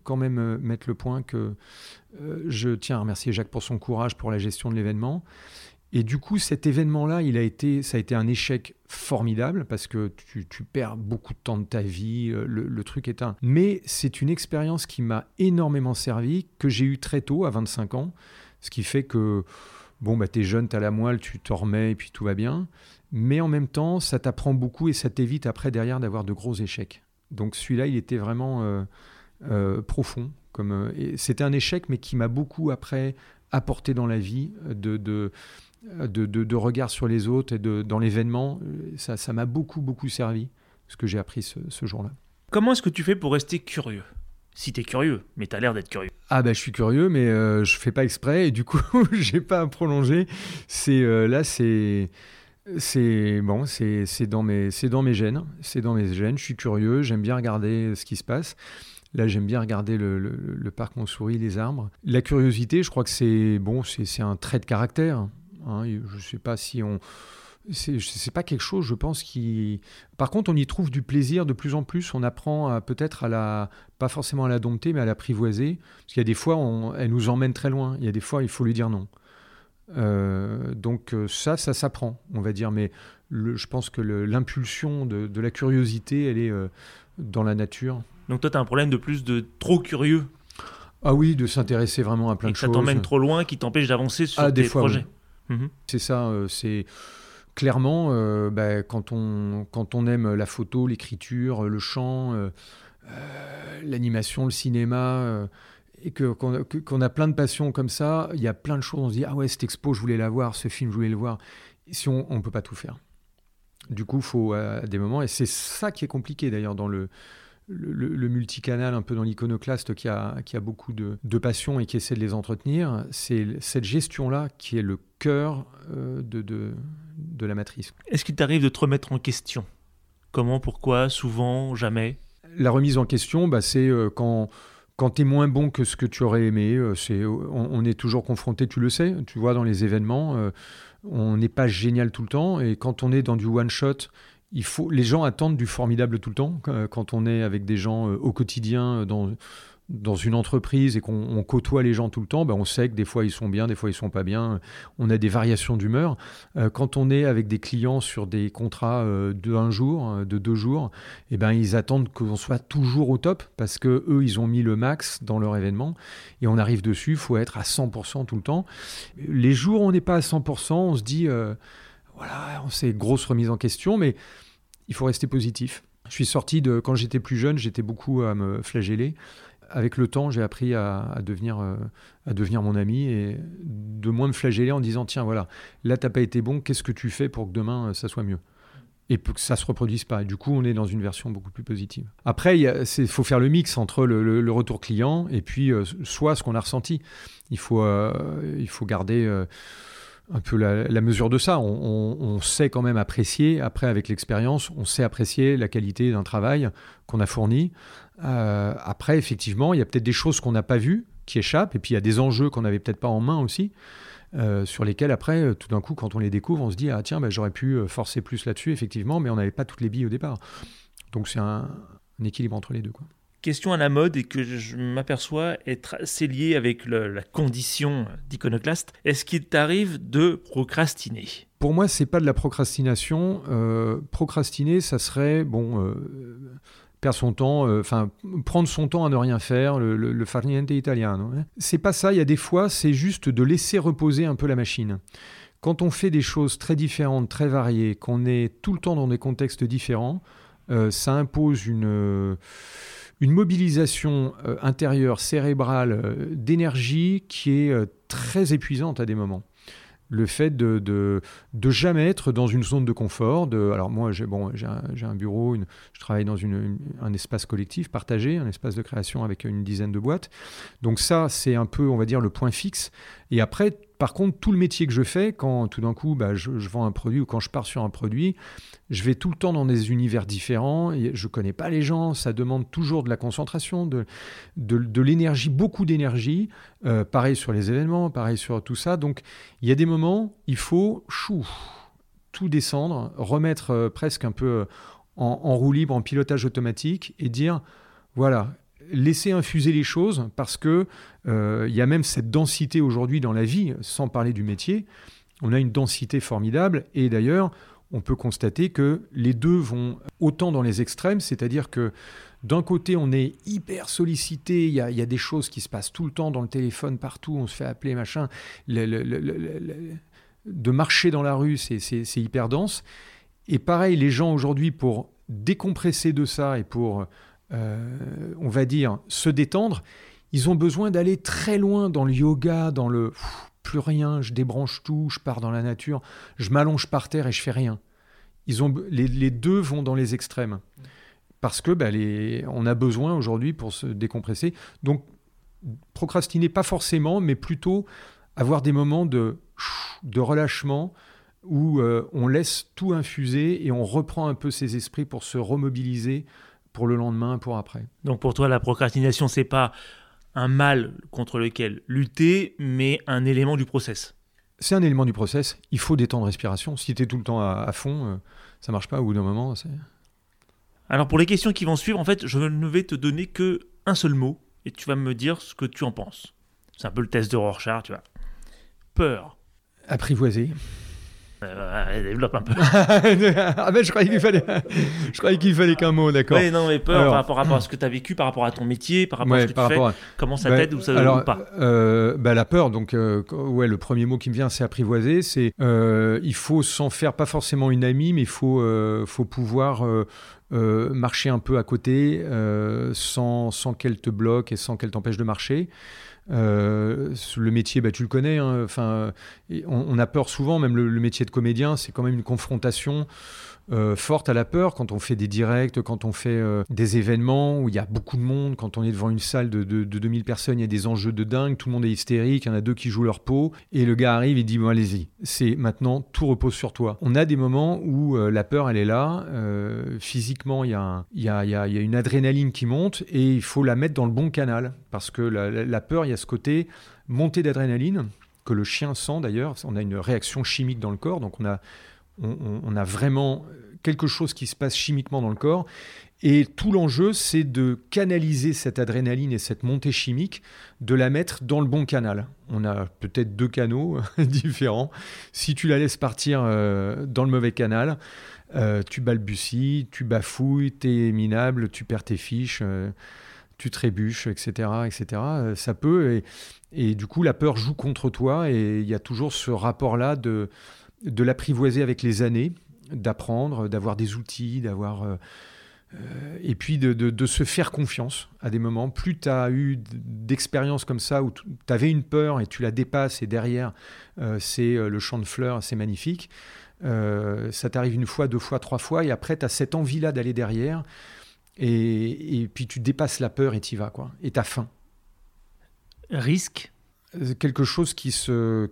quand même mettre le point que je tiens à remercier Jacques pour son courage pour la gestion de l'événement. Et du coup, cet événement-là, il a été, ça a été un échec formidable parce que tu, perds beaucoup de temps de ta vie, euh, le, truc est un. Mais c'est une expérience qui m'a énormément servi, que j'ai eu très tôt, à 25 ans, ce qui fait que, bon, bah, tu es jeune, tu as la moelle, tu t'en remets et puis tout va bien. Mais en même temps, ça t'apprend beaucoup et ça t'évite après, derrière, d'avoir de gros échecs. Donc celui-là, il était vraiment euh, euh, profond. Comme, c'était un échec, mais qui m'a beaucoup après apporté dans la vie de de, de, regard sur les autres et de, dans l'événement, ça, ça m'a beaucoup, beaucoup servi, ce que j'ai appris ce, jour-là. Comment est-ce que tu fais pour rester curieux? Si tu es curieux, mais tu as l'air d'être curieux. Ah bah je suis curieux, mais euh, je fais pas exprès et du coup [LAUGHS] j'ai pas à prolonger. C'est euh, là c'est c'est bon, c'est dans mes c'est dans mes gènes, c'est dans mes gènes. Je suis curieux, j'aime bien regarder ce qui se passe. Là, j'aime bien regarder le, le, le, parc Montsouris, les arbres. La curiosité, je crois que c'est bon, c'est un trait de caractère. Hein, je ne sais pas si on. C'est pas quelque chose, je pense, qui. Par contre, on y trouve du plaisir de plus en plus. On apprend peut-être à la. Pas forcément à la dompter, mais à l'apprivoiser. Parce qu'il y a des fois, on... elle nous emmène très loin. Il y a des fois, il faut lui dire non. Euh, donc, euh, ça, ça s'apprend, on va dire. Mais je pense que l'impulsion de, de, la curiosité, elle est euh, dans la nature. Donc, toi, tu as un problème de plus de trop curieux? Ah oui, de s'intéresser vraiment à plein de choses. Ça t'emmène trop loin, qui t'empêche d'avancer sur ah, tes projets. Mhm. C'est ça, euh, c'est clairement euh, bah, quand, on, quand on aime la photo, l'écriture, le chant, euh, l'animation, le cinéma, et qu'on a plein de passions comme ça, il y a plein de choses, on se dit, ah ouais, cette expo, je voulais la voir, ce film, je voulais le voir. Si on ne peut pas tout faire. Du coup, faut des moments, et c'est ça qui est compliqué d'ailleurs dans le, le, multicanal, un peu dans l'iconoclaste, qui a, qui a beaucoup de, de passion et qui essaie de les entretenir, c'est cette gestion-là qui est le cœur euh, de, de, de, la matrice. Est-ce qu'il t'arrive de te remettre en question? Comment, pourquoi, souvent, jamais? La remise en question, bah, c'est euh, quand, quand tu es moins bon que ce que tu aurais aimé. euh, c'est, on, on est toujours confronté, tu le sais, tu vois, dans les événements, euh, on n'est pas génial tout le temps. Et quand on est dans du one-shot, il faut, les gens attendent du formidable tout le temps. Euh, Quand on est avec des gens euh, au quotidien, euh, dans, dans une entreprise et qu'on on côtoie les gens tout le temps, ben on sait que des fois ils sont bien, des fois ils sont pas bien. On a des variations d'humeur. Quand on est avec des clients sur des contrats de un jour, de deux jours, eh ben ils attendent qu'on soit toujours au top parce que eux ils ont mis le max dans leur événement et on arrive dessus. Il faut être à 100% tout le temps. Les jours où on n'est pas à 100%, on se dit voilà, c'est grosse remise en question, mais il faut rester positif. Je suis sorti de quand j'étais plus jeune, j'étais beaucoup à me flageller. Avec le temps, j'ai appris à, devenir, euh, à devenir mon ami et de moins me flageller en disant tiens voilà, là t'as pas été bon, qu'est-ce que tu fais pour que demain euh, ça soit mieux? Et que ça se reproduise pas. Et du coup, on est dans une version beaucoup plus positive. Après, il faut faire le mix entre le, retour client et puis euh, soit ce qu'on a ressenti. Il faut, il faut garder un peu la, mesure de ça. On, sait quand même apprécier, après avec l'expérience, on sait apprécier la qualité d'un travail qu'on a fourni. Euh, après, effectivement, il y a peut-être des choses qu'on n'a pas vues qui échappent, et puis il y a des enjeux qu'on n'avait peut-être pas en main aussi. euh, sur lesquels après, euh, tout d'un coup, quand on les découvre, on se dit ah tiens, bah, j'aurais pu forcer plus là-dessus, effectivement, mais on n'avait pas toutes les billes au départ. Donc c'est un, équilibre entre les deux. Question à la mode et que je m'aperçois être assez liée avec la condition d'iconoclaste. Est-ce qu'il t'arrive de procrastiner? Pour moi, c'est pas de la procrastination. Euh, procrastiner, ça serait bon, euh, perdre son temps, euh, enfin prendre son temps à ne rien faire, le, le, le far niente italiano. hein? C'est pas ça. Il y a des fois, c'est juste de laisser reposer un peu la machine. Quand on fait des choses très différentes, très variées, qu'on est tout le temps dans des contextes différents, ça impose une une mobilisation euh, intérieure, cérébrale, euh, d'énergie qui est euh, très épuisante à des moments. Le fait de, de, jamais être dans une zone de confort. De, alors moi, j'ai bon, un, un bureau, je travaille dans une- un espace collectif partagé, un espace de création avec une dizaine de boîtes. Donc ça, c'est un peu, on va dire, le point fixe. Et après, par contre, tout le métier que je fais, quand tout d'un coup, bah, je, vends un produit ou quand je pars sur un produit, je vais tout le temps dans des univers différents. Et je connais pas les gens. Ça demande toujours de la concentration, de, l'énergie, beaucoup d'énergie. Euh, pareil sur les événements, pareil sur tout ça. Donc, il y a des moments, il faut chou, tout descendre, remettre euh, presque un peu euh, en roue libre, en pilotage automatique et dire voilà, laisser infuser les choses parce que euh, il y a même cette densité aujourd'hui dans la vie, sans parler du métier. On a une densité formidable et d'ailleurs, on peut constater que les deux vont autant dans les extrêmes, c'est-à-dire que d'un côté, on est hyper sollicité, il y, a, y a des choses qui se passent tout le temps dans le téléphone, partout, on se fait appeler, machin. De marcher dans la rue, c'est hyper dense. Et pareil, les gens aujourd'hui, pour décompresser de ça et pour, euh, on va dire, se détendre, ils ont besoin d'aller très loin dans le yoga, dans le plus rien, je débranche tout, je pars dans la nature, je m'allonge par terre et je fais rien. Ils ont, les, deux vont dans les extrêmes. Parce que bah, on a besoin aujourd'hui pour se décompresser. Donc, procrastiner, pas forcément, mais plutôt avoir des moments de, de relâchement où euh, on laisse tout infuser et on reprend un peu ses esprits pour se remobiliser pour le lendemain, pour après. Donc pour toi, la procrastination, c'est pas un mal contre lequel lutter, mais un élément du process. C'est un élément du process. Il faut des temps de respiration. Si tu es tout le temps à, à fond, euh, ça marche pas au bout d'un moment. Alors pour les questions qui vont suivre, en fait, je ne vais te donner que un seul mot et tu vas me dire ce que tu en penses. C'est un peu le test de Rorschach, tu vois. Peur. Apprivoiser. Euh, développe un peu. [LAUGHS] ah ben je croyais qu'il fallait, je croyais qu'il fallait qu'un mot, d'accord. Ouais, non, mais peur Alors- par, rapport, par rapport à ce que tu as vécu, par rapport à ton métier, par rapport à Ouais, ce que tu fais, à- comment ça Bah, t'aide ou ça alors, ou pas. euh, bah, la peur, donc euh, ouais, le premier mot qui me vient, c'est apprivoiser. C'est euh, il faut s'en faire pas forcément une amie, mais il faut euh, faut pouvoir euh, euh, marcher un peu à côté euh, sans sans qu'elle te bloque et sans qu'elle t'empêche de marcher. Euh, le métier, bah, tu le connais. hein, on, a peur souvent, même le métier de comédien, c'est quand même une confrontation euh, forte à la peur quand on fait des directs, quand on fait euh, des événements où il y a beaucoup de monde, quand on est devant une salle de, de, 2000 personnes, il y a des enjeux de dingue, tout le monde est hystérique, il y en a deux qui jouent leur peau, et le gars arrive et dit bon allez-y, c'est maintenant tout repose sur toi. On a des moments où euh, la peur elle est là, physiquement il y, a il, il a, une adrénaline qui monte et il faut la mettre dans le bon canal parce que la, la peur il y a ce côté montée d'adrénaline que le chien sent d'ailleurs. On a une réaction chimique dans le corps, donc on a, on, a vraiment quelque chose qui se passe chimiquement dans le corps. Et tout l'enjeu, c'est de canaliser cette adrénaline et cette montée chimique, de la mettre dans le bon canal. On a peut-être deux canaux [LAUGHS] différents. Si tu la laisses partir euh, dans le mauvais canal, euh, tu balbuties, tu bafouilles, tu es minable, tu perds tes fiches. Euh, tu trébuches, etc., etc. Ça peut, et du coup, la peur joue contre toi et il y a toujours ce rapport-là de, de l'apprivoiser avec les années, d'apprendre, d'avoir des outils, d'avoir... Euh, euh, et puis de, de, se faire confiance à des moments. Plus tu as eu d'expériences comme ça où tu avais une peur et tu la dépasses et derrière euh, c'est le champ de fleurs, c'est magnifique. ça t'arrive une fois, deux fois, trois fois et après tu as cette envie-là d'aller derrière et, et, puis tu dépasses la peur et tu y vas quoi. Et tu as faim risque? Quelque chose qui se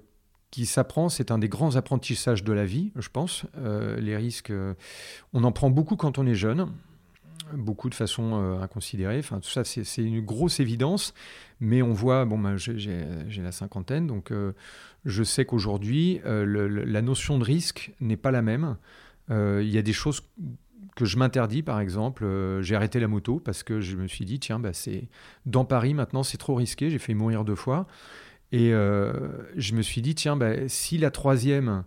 qui s'apprend, c'est un des grands apprentissages de la vie, je pense. Euh, les risques, euh, on en prend beaucoup quand on est jeune, beaucoup de façon inconsidérée. Enfin, tout ça, c'est une grosse évidence. Mais on voit, bon, ben, j'ai la cinquantaine, donc je sais qu'aujourd'hui, la notion de risque n'est pas la même. Il y a des choses que je m'interdis, par exemple, euh, j'ai arrêté la moto parce que je me suis dit, tiens, bah, c'est dans Paris maintenant, c'est trop risqué. J'ai fait mourir deux fois. Et euh, je me suis dit, tiens, bah, si la troisième,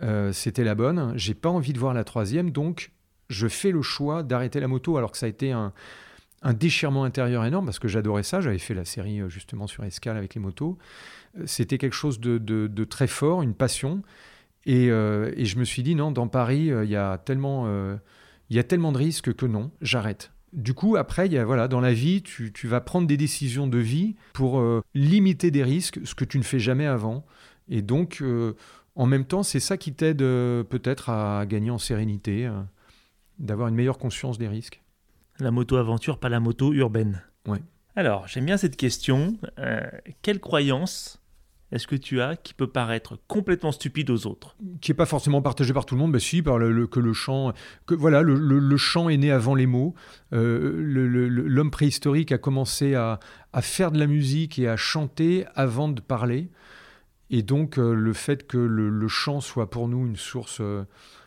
euh, c'était la bonne, j'ai pas envie de voir la troisième, donc je fais le choix d'arrêter la moto, alors que ça a été un, déchirement intérieur énorme, parce que j'adorais ça. J'avais fait la série justement sur Escale avec les motos. C'était quelque chose de, très fort, une passion. Et, et, je me suis dit, non, dans Paris, il y il y a tellement de risques que non, j'arrête. Du coup, après, y a, voilà, dans la vie, tu, vas prendre des décisions de vie pour euh, limiter des risques, ce que tu ne fais jamais avant. Et donc, euh, en même temps, c'est ça qui t'aide euh, peut-être à gagner en sérénité, d'avoir une meilleure conscience des risques. La moto-aventure, pas la moto urbaine. Ouais. Alors, j'aime bien cette question. quelle croyance est-ce que tu as qui peut paraître complètement stupide aux autres Qui n'est pas forcément partagé par tout le monde, mais si, par le, que le chant, que voilà, le, chant est né avant les mots. Euh, l'homme préhistorique a commencé à, faire de la musique et à chanter avant de parler. Et donc, euh, le fait que le, chant soit pour nous une source, euh,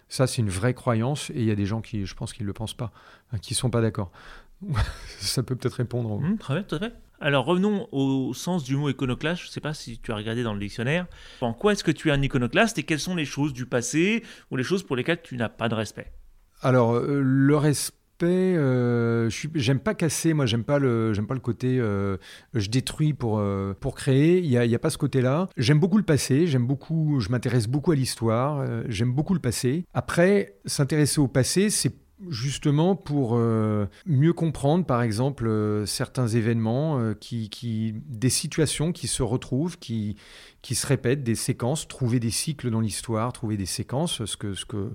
ça, c'est une vraie croyance. Et il y a des gens qui, je pense, qui ne le pensent pas, hein, qui ne sont pas d'accord. [LAUGHS] ça peut peut-être répondre. Mmh, très bien, tout à fait. Alors revenons au sens du mot iconoclaste. Je ne sais pas si tu as regardé dans le dictionnaire. En quoi est-ce que tu es un iconoclaste et quelles sont les choses du passé ou les choses pour lesquelles tu n'as pas de respect? Alors euh, le respect, euh, j'aime pas casser. Moi, j'aime pas le, j'aime pas le côté euh, je détruis pour pour créer. Il y a, a, pas ce côté-là. J'aime beaucoup le passé. J'aime beaucoup. Je m'intéresse beaucoup à l'histoire. j'aime beaucoup le passé. Après, s'intéresser au passé, c'est justement pour euh, mieux comprendre, par exemple, euh, certains événements, euh, qui, des situations qui se retrouvent, qui, qui se répètent, des séquences, trouver des cycles dans l'histoire, trouver des séquences, ce que, ce que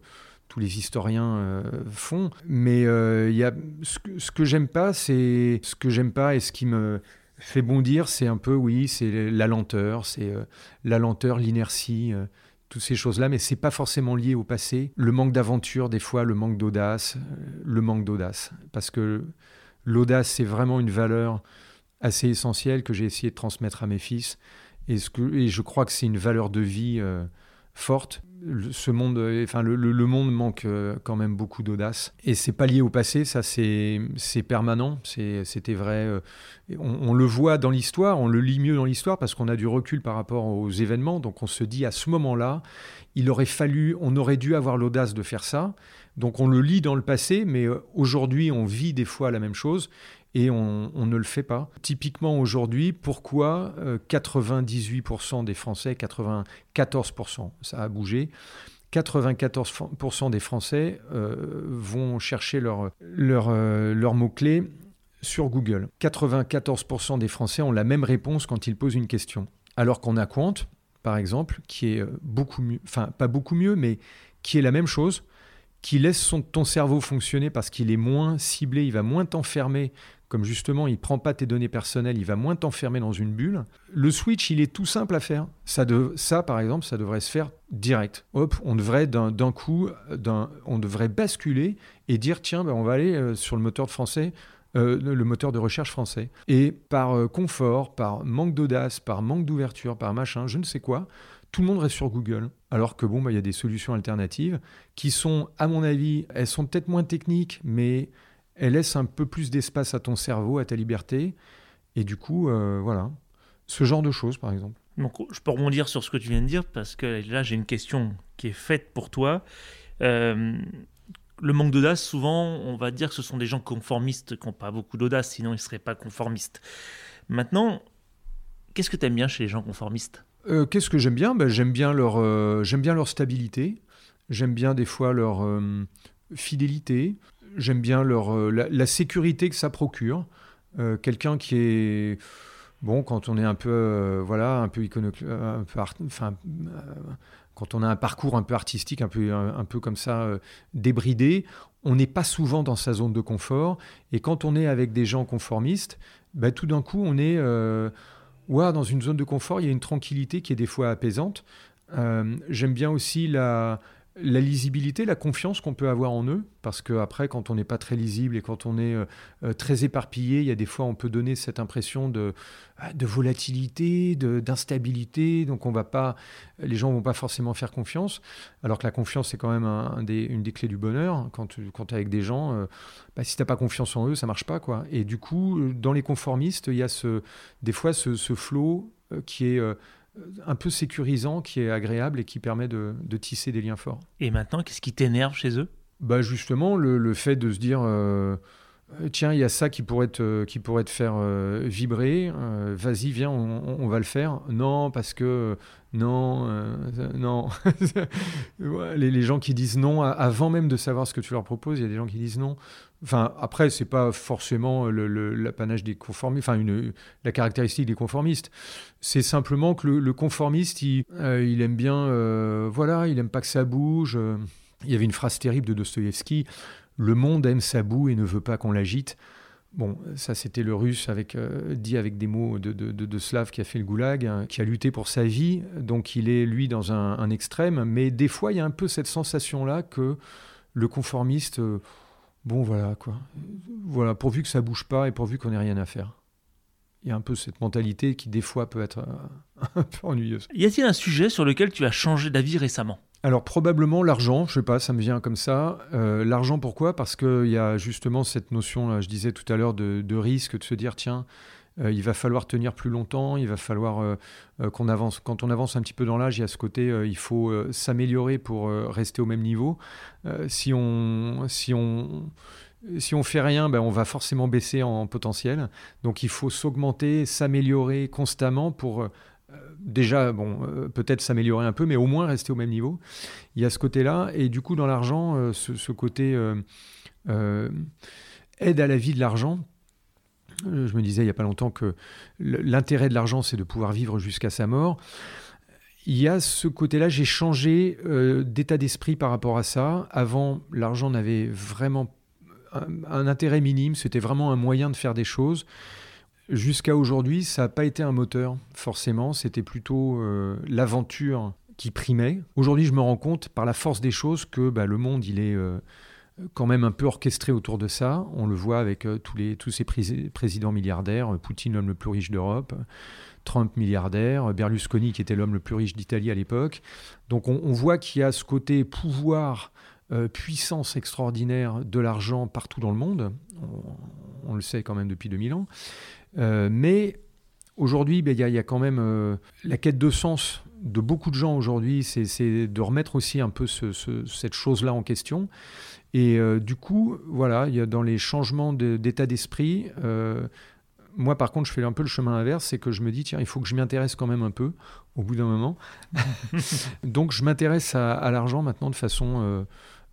tous les historiens font. Mais y a, ce que, ce que j'aime pas, c'est ce que j'aime pas et ce qui me fait bondir, c'est un peu, oui, c'est la lenteur, c'est la lenteur, l'inertie toutes ces choses-là, mais c'est pas forcément lié au passé. Le manque d'aventure, des fois, le manque d'audace, euh, le manque d'audace, parce que l'audace, c'est vraiment une valeur assez essentielle que j'ai essayé de transmettre à mes fils, et, ce que, et je crois que c'est une valeur de vie euh, forte ce monde, euh, enfin le, monde manque euh, quand même beaucoup d'audace et c'est pas lié au passé, ça c'est permanent, c'était vrai. Euh, on, le voit dans l'histoire, on le lit mieux dans l'histoire parce qu'on a du recul par rapport aux événements, donc on se dit à ce moment-là, il aurait fallu, on aurait dû avoir l'audace de faire ça. Donc on le lit dans le passé, mais aujourd'hui on vit des fois la même chose et on, ne le fait pas. Typiquement aujourd'hui, pourquoi 98% euh, des Français, 94%, ça a bougé, 94% des Français euh, vont chercher euh, leur mot-clé sur Google. 94% des Français ont la même réponse quand ils posent une question. Alors qu'on a Quant, par exemple, qui est beaucoup mieux, enfin pas beaucoup mieux, mais qui est la même chose, qui laisse ton cerveau fonctionner parce qu'il est moins ciblé, il va moins t'enfermer comme justement il prend pas tes données personnelles, il va moins t'enfermer dans une bulle. Le switch, il est tout simple à faire. Ça, de, ça par exemple, ça devrait se faire direct. Hop, on devrait d'un coup, on devrait basculer et dire tiens, ben, on va aller euh, sur le moteur de français. Euh, le moteur de recherche français. Et par euh, confort, par manque d'audace, par manque d'ouverture, par machin, je ne sais quoi, tout le monde reste sur Google. Alors que bon, bah, il y a des solutions alternatives qui sont, à mon avis, elles sont peut-être moins techniques, mais elle laisse un peu plus d'espace à ton cerveau, à ta liberté. Et du coup, euh, voilà, ce genre de choses, par exemple. Donc, je peux rebondir sur ce que tu viens de dire, parce que là, j'ai une question qui est faite pour toi. Euh, le manque d'audace, souvent, on va dire que ce sont des gens conformistes qui n'ont pas beaucoup d'audace, sinon ils ne seraient pas conformistes. Maintenant, qu'est-ce que tu aimes bien chez les gens conformistes? Euh, Qu'est-ce que j'aime bien? Ben, J'aime bien, leur, j'aime bien leur stabilité, j'aime bien des fois leur fidélité, j'aime bien leur, euh, la, sécurité que ça procure. Euh, quelqu'un qui est bon quand on est un peu euh, voilà un peu enfin quand on a un parcours un peu artistique un peu un, peu comme ça débridé on n'est pas souvent dans sa zone de confort. Et quand on est avec des gens conformistes bah, tout d'un coup on est ouais, dans une zone de confort. Il y a une tranquillité qui est des fois apaisante. J'aime bien aussi la la lisibilité, la confiance qu'on peut avoir en eux, parce qu'après, quand on n'est pas très lisible et quand on est euh, euh, très éparpillé, il y a des fois, on peut donner cette impression de, euh, de volatilité, d'instabilité, donc on va pas, les gens vont pas forcément faire confiance, alors que la confiance, c'est quand même une des clés du bonheur. Quand, tu es avec des gens, bah, si tu n'as pas confiance en eux, ça marche pas. quoi. Et du coup, dans les conformistes, il y a des fois ce flot qui est un peu sécurisant, qui est agréable et qui permet de, tisser des liens forts. Et maintenant, qu'est-ce qui t'énerve chez eux? Bah Justement, le, fait de se dire euh, tiens, il y a ça qui pourrait te, qui pourrait te faire euh, vibrer, euh, vas-y, viens, on, va le faire. Non, parce que non, non. [LAUGHS] les, les, gens qui disent non, avant même de savoir ce que tu leur proposes, il y a des gens qui disent non. Enfin, après, c'est pas forcément l'apanage des conformistes, enfin, la caractéristique des conformistes. C'est simplement que le, conformiste, il, euh, il, aime bien, euh, voilà, il aime pas que ça bouge. Il y avait une phrase terrible de Dostoïevski Le monde aime sa boue et ne veut pas qu'on l'agite. Bon, ça c'était le russe euh, dit avec des mots de, de, slave qui a fait le goulag, hein, qui a lutté pour sa vie, donc il est lui dans un, extrême, mais des fois il y a un peu cette sensation-là que le conformiste, Bon, voilà, quoi. Voilà, pourvu que ça bouge pas et pourvu qu'on n'ait rien à faire. Il y a un peu cette mentalité qui, des fois, peut être euh, [LAUGHS] un peu ennuyeuse. Y a-t-il un sujet sur lequel tu as changé d'avis récemment? Alors probablement l'argent, je sais pas, ça me vient comme ça. Euh, l'argent pourquoi? Parce qu'il y a justement cette notion, là, je disais tout à l'heure, de, de, risque, de se dire tiens, il va falloir tenir plus longtemps, il va falloir euh, euh, qu'on avance. Quand on avance un petit peu dans l'âge, il y a ce côté, il faut s'améliorer pour rester au même niveau. si on, si on, si on fait rien, ben on va forcément baisser en potentiel. Donc il faut s'augmenter, s'améliorer constamment pour déjà, bon, peut-être s'améliorer un peu, mais au moins rester au même niveau. Il y a ce côté-là, et du coup, dans l'argent, ce, côté aide à la vie de l'argent euh, je me disais il n'y a pas longtemps que l'intérêt de l'argent, c'est de pouvoir vivre jusqu'à sa mort. Il y a ce côté-là, j'ai changé euh, d'état d'esprit par rapport à ça. Avant, l'argent n'avait vraiment un, intérêt minime, c'était vraiment un moyen de faire des choses. Jusqu'à aujourd'hui, ça n'a pas été un moteur, forcément, c'était plutôt euh, l'aventure qui primait. Aujourd'hui, je me rends compte, par la force des choses, que bah, le monde, il est quand même un peu orchestré autour de ça. On le voit avec euh, tous, les, tous ces présidents milliardaires, Poutine l'homme le plus riche d'Europe, Trump milliardaire, Berlusconi qui était l'homme le plus riche d'Italie à l'époque. Donc on, voit qu'il y a ce côté pouvoir, euh, puissance extraordinaire de l'argent partout dans le monde. On, le sait quand même depuis 2000 ans. Euh, mais aujourd'hui, ben, il y, a quand même la quête de sens de beaucoup de gens aujourd'hui, c'est de remettre aussi un peu cette chose-là en question. Et euh, du coup, voilà, il y a dans les changements d'état d'esprit, euh, moi par contre, je fais un peu le chemin inverse, c'est que je me dis, tiens, il faut que je m'y intéresse quand même un peu, au bout d'un moment. [LAUGHS] Donc je m'intéresse à, l'argent maintenant de façon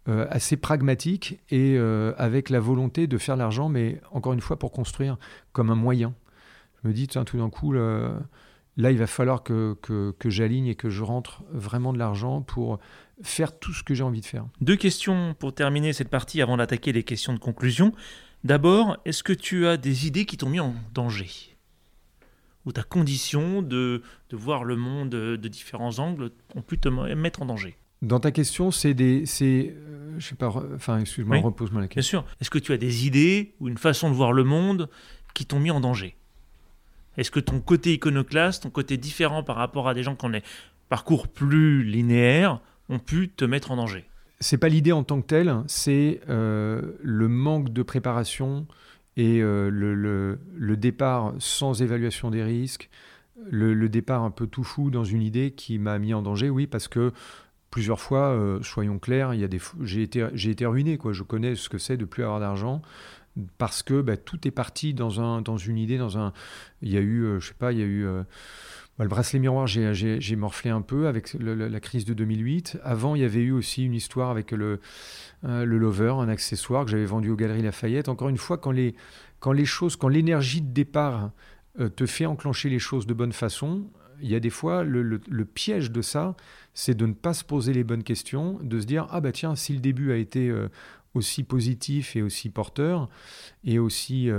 euh, assez pragmatique et avec la volonté de faire l'argent, mais encore une fois pour construire comme un moyen. Je me dis, tiens, tout d'un coup, là, il va falloir que, que, que j'aligne et que je rentre vraiment de l'argent pour faire tout ce que j'ai envie de faire. Deux questions pour terminer cette partie avant d'attaquer les questions de conclusion. D'abord, est-ce que tu as des idées qui t'ont mis en danger Ou ta condition de, de voir le monde de différents angles ont pu te mettre en danger? Dans ta question, c'est des. C'est, euh, je sais pas, enfin, excuse-moi, Oui. repose-moi la Bien question. sûr. Est-ce que tu as des idées ou une façon de voir le monde qui t'ont mis en danger? Est-ce que ton côté iconoclaste, ton côté différent par rapport à des gens qui ont des parcours plus linéaires, ont pu te mettre en danger C'est pas l'idée en tant que telle, c'est euh, le manque de préparation et euh, le, départ sans évaluation des risques, le, départ un peu tout fou dans une idée qui m'a mis en danger, oui, parce que plusieurs fois, euh, soyons clairs, il y a des, j'ai été, j'ai été ruiné. Je connais ce que c'est de plus avoir d'argent parce que bah, tout est parti dans un, dans une idée, dans un, il y a eu, euh, je sais pas, il y a eu bah, le bracelet miroir, j'ai- morflé un peu avec la crise de 2008. Avant, il y avait eu aussi une histoire avec le, euh, le Lover, un accessoire que j'avais vendu aux Galeries Lafayette. Encore une fois, quand les, choses, quand l'énergie de départ euh, te fait enclencher les choses de bonne façon, il y a des fois, le, piège de ça, c'est de ne pas se poser les bonnes questions, de se dire, ah bah tiens, si le début a été euh, aussi positif et aussi porteur, et aussi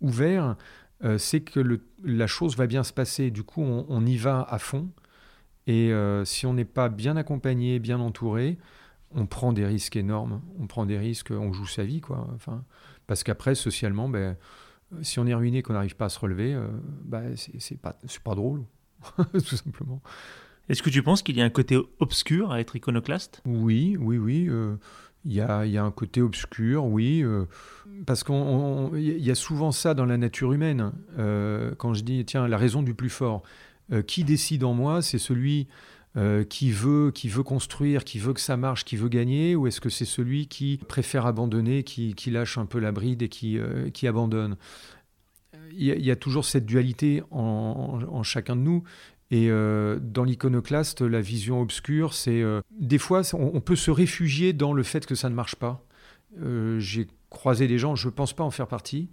ouvert, euh, c'est que le- la chose va bien se passer. Du coup, on, on y va à fond. Et euh, si on n'est pas bien accompagné, bien entouré, on prend des risques énormes. On prend des risques, on joue sa vie, quoi. Enfin, parce qu'après, socialement, ben, si on est ruiné, qu'on n'arrive pas à se relever, euh, ben, c'est c'est pas, c'est pas drôle, [LAUGHS] tout simplement. Est-ce que tu penses qu'il y a un côté obscur à être iconoclaste? Oui, oui, oui. euh, Il y, a, un côté obscur, oui. euh, parce qu'il y a souvent ça dans la nature humaine. euh, quand je dis, tiens, la raison du plus fort. Euh, qui décide en moi C'est celui qui, veut, qui veut construire, qui veut que ça marche, qui veut gagner Ou est-ce que c'est celui qui préfère abandonner, qui, lâche un peu la bride et qui, abandonne? Il y, a, toujours cette dualité en chacun de nous. Et euh, dans l'iconoclaste, la vision obscure, c'est euh, des fois, on, peut se réfugier dans le fait que ça ne marche pas. Euh, J'ai croisé des gens, je ne pense pas en faire partie,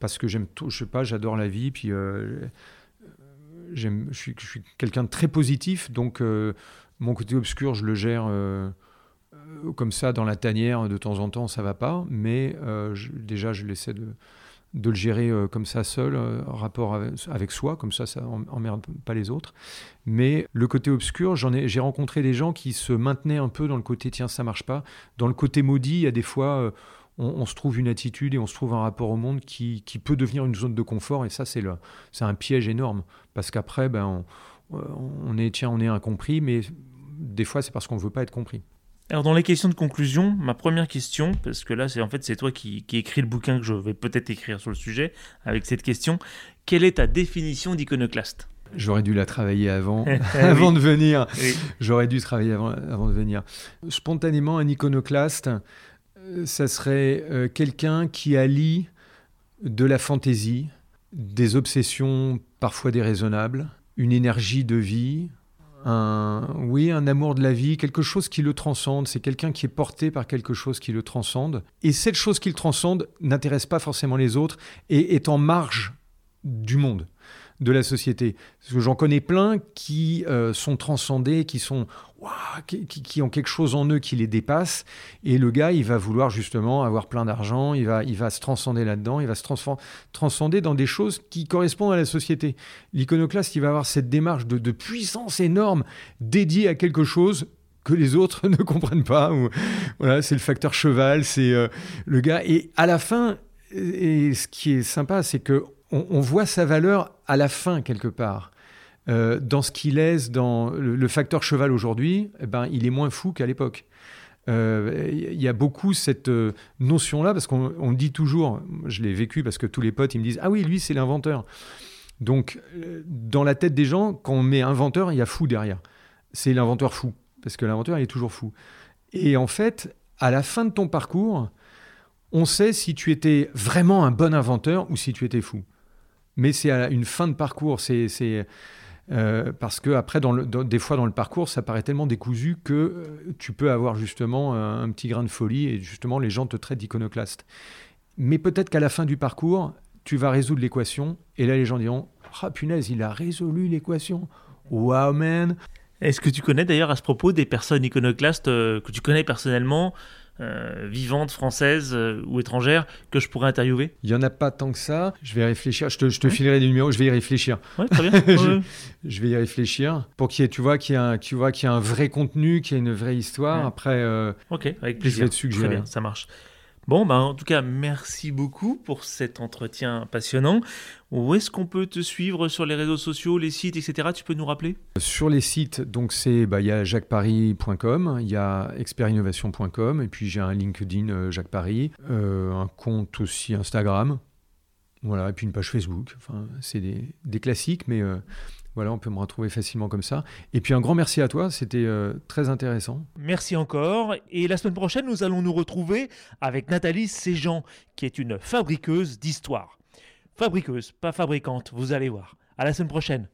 parce que j'aime, tout- je sais pas, j'adore la vie, puis je suis, quelqu'un de très positif, donc mon côté obscur, je le gère comme ça dans la tanière, de temps en temps, ça va pas, mais déjà, je l'essaie de de le gérer euh, comme ça seul, euh, en rapport avec, soi, comme ça, ça emmerde pas les autres. Mais le côté obscur, j'en ai, j'ai rencontré des gens qui se maintenaient un peu dans le côté tiens, ça marche pas. Dans le côté maudit, il y a des fois, euh, on, se trouve une attitude et on se trouve un rapport au monde qui, qui peut devenir une zone de confort, et ça, c'est, le, c'est un piège énorme. Parce qu'après, ben, on, on est, tiens, on est incompris, mais des fois, c'est parce qu'on veut pas être compris. Alors dans les questions de conclusion, ma première question, parce que là c'est en fait c'est toi qui, qui écris le bouquin que je vais peut-être écrire sur le sujet, avec cette question, quelle est ta définition d'iconoclaste? J'aurais dû la travailler avant, [LAUGHS] avant oui. de venir. Oui. J'aurais dû travailler avant, avant de venir. Spontanément, un iconoclaste, euh, ça serait euh, quelqu'un qui allie de la fantaisie, des obsessions parfois déraisonnables, une énergie de vie, oui, un amour de la vie, quelque chose qui le transcende. C'est quelqu'un qui est porté par quelque chose qui le transcende. Et cette chose qui le transcende n'intéresse pas forcément les autres et est en marge du monde, de la société. Parce que j'en connais plein qui euh, sont transcendés, qui sont qui, ont quelque chose en eux qui les dépasse. Et le gars, il va vouloir justement avoir plein d'argent, il va, il va se transcender là-dedans, il va se transcender dans des choses qui correspondent à la société. L'iconoclaste, il va avoir cette démarche de, de puissance énorme dédiée à quelque chose que les autres [LAUGHS] ne comprennent pas. Voilà, c'est le facteur cheval, c'est euh, le gars. Et à la fin, et ce qui est sympa, c'est que on, voit sa valeur à la fin quelque part. Euh, dans ce qu'il est, dans le, facteur cheval aujourd'hui, eh ben, il est moins fou qu'à l'époque. Euh, Il y a beaucoup cette euh, notion-là, parce qu'on on dit toujours, je l'ai vécu parce que tous les potes, ils me disent Ah oui, lui, c'est l'inventeur. Donc, dans la tête des gens, quand on met inventeur, il y a fou derrière. C'est l'inventeur fou, parce que l'inventeur, il est toujours fou. Et en fait, à la fin de ton parcours, on sait si tu étais vraiment un bon inventeur ou si tu étais fou. Mais c'est une fin de parcours, c'est euh, parce que après, des fois dans le parcours, ça paraît tellement décousu que euh, tu peux avoir justement un, un petit grain de folie et justement les gens te traitent d'iconoclaste. Mais peut-être qu'à la fin du parcours, tu vas résoudre l'équation et là les gens diront ah punaise, il a résolu l'équation. Wow man. Est-ce que tu connais d'ailleurs à ce propos des personnes iconoclastes euh, que tu connais personnellement euh, vivantes, françaises euh, ou étrangères, que je pourrais interviewer Il n'y en a pas tant que ça. Je vais réfléchir. Je te, je te filerai des numéros, je vais y réfléchir. Ouais, très bien. [LAUGHS] je, je vais y réfléchir pour qu'il y ait, tu vois, qu'il y tu vois, qu'il y ait un vrai contenu, qu'il y ait une vraie histoire. Ouais. Après, euh, Ok, avec Je plaisir. vais te suggérer. Très bien, ça marche. Bon, bah, en tout cas, merci beaucoup pour cet entretien passionnant. Où est-ce qu'on peut te suivre sur les réseaux sociaux, les sites, etc. Tu peux nous rappeler? Sur les sites, donc c'est, bah, il y a jacquesparis.com, il y a expertinnovation.com, et puis j'ai un LinkedIn euh, Jacques Paris, euh, un compte aussi Instagram, voilà, et puis une page Facebook. Enfin, c'est des, des classiques, mais euh, voilà, on peut me retrouver facilement comme ça. Et puis un grand merci à toi, c'était très intéressant. Merci encore. Et la semaine prochaine, nous allons nous retrouver avec Nathalie Séjean, qui est une fabriqueuse d'histoire. Fabriqueuse, pas fabricante, vous allez voir. À la semaine prochaine.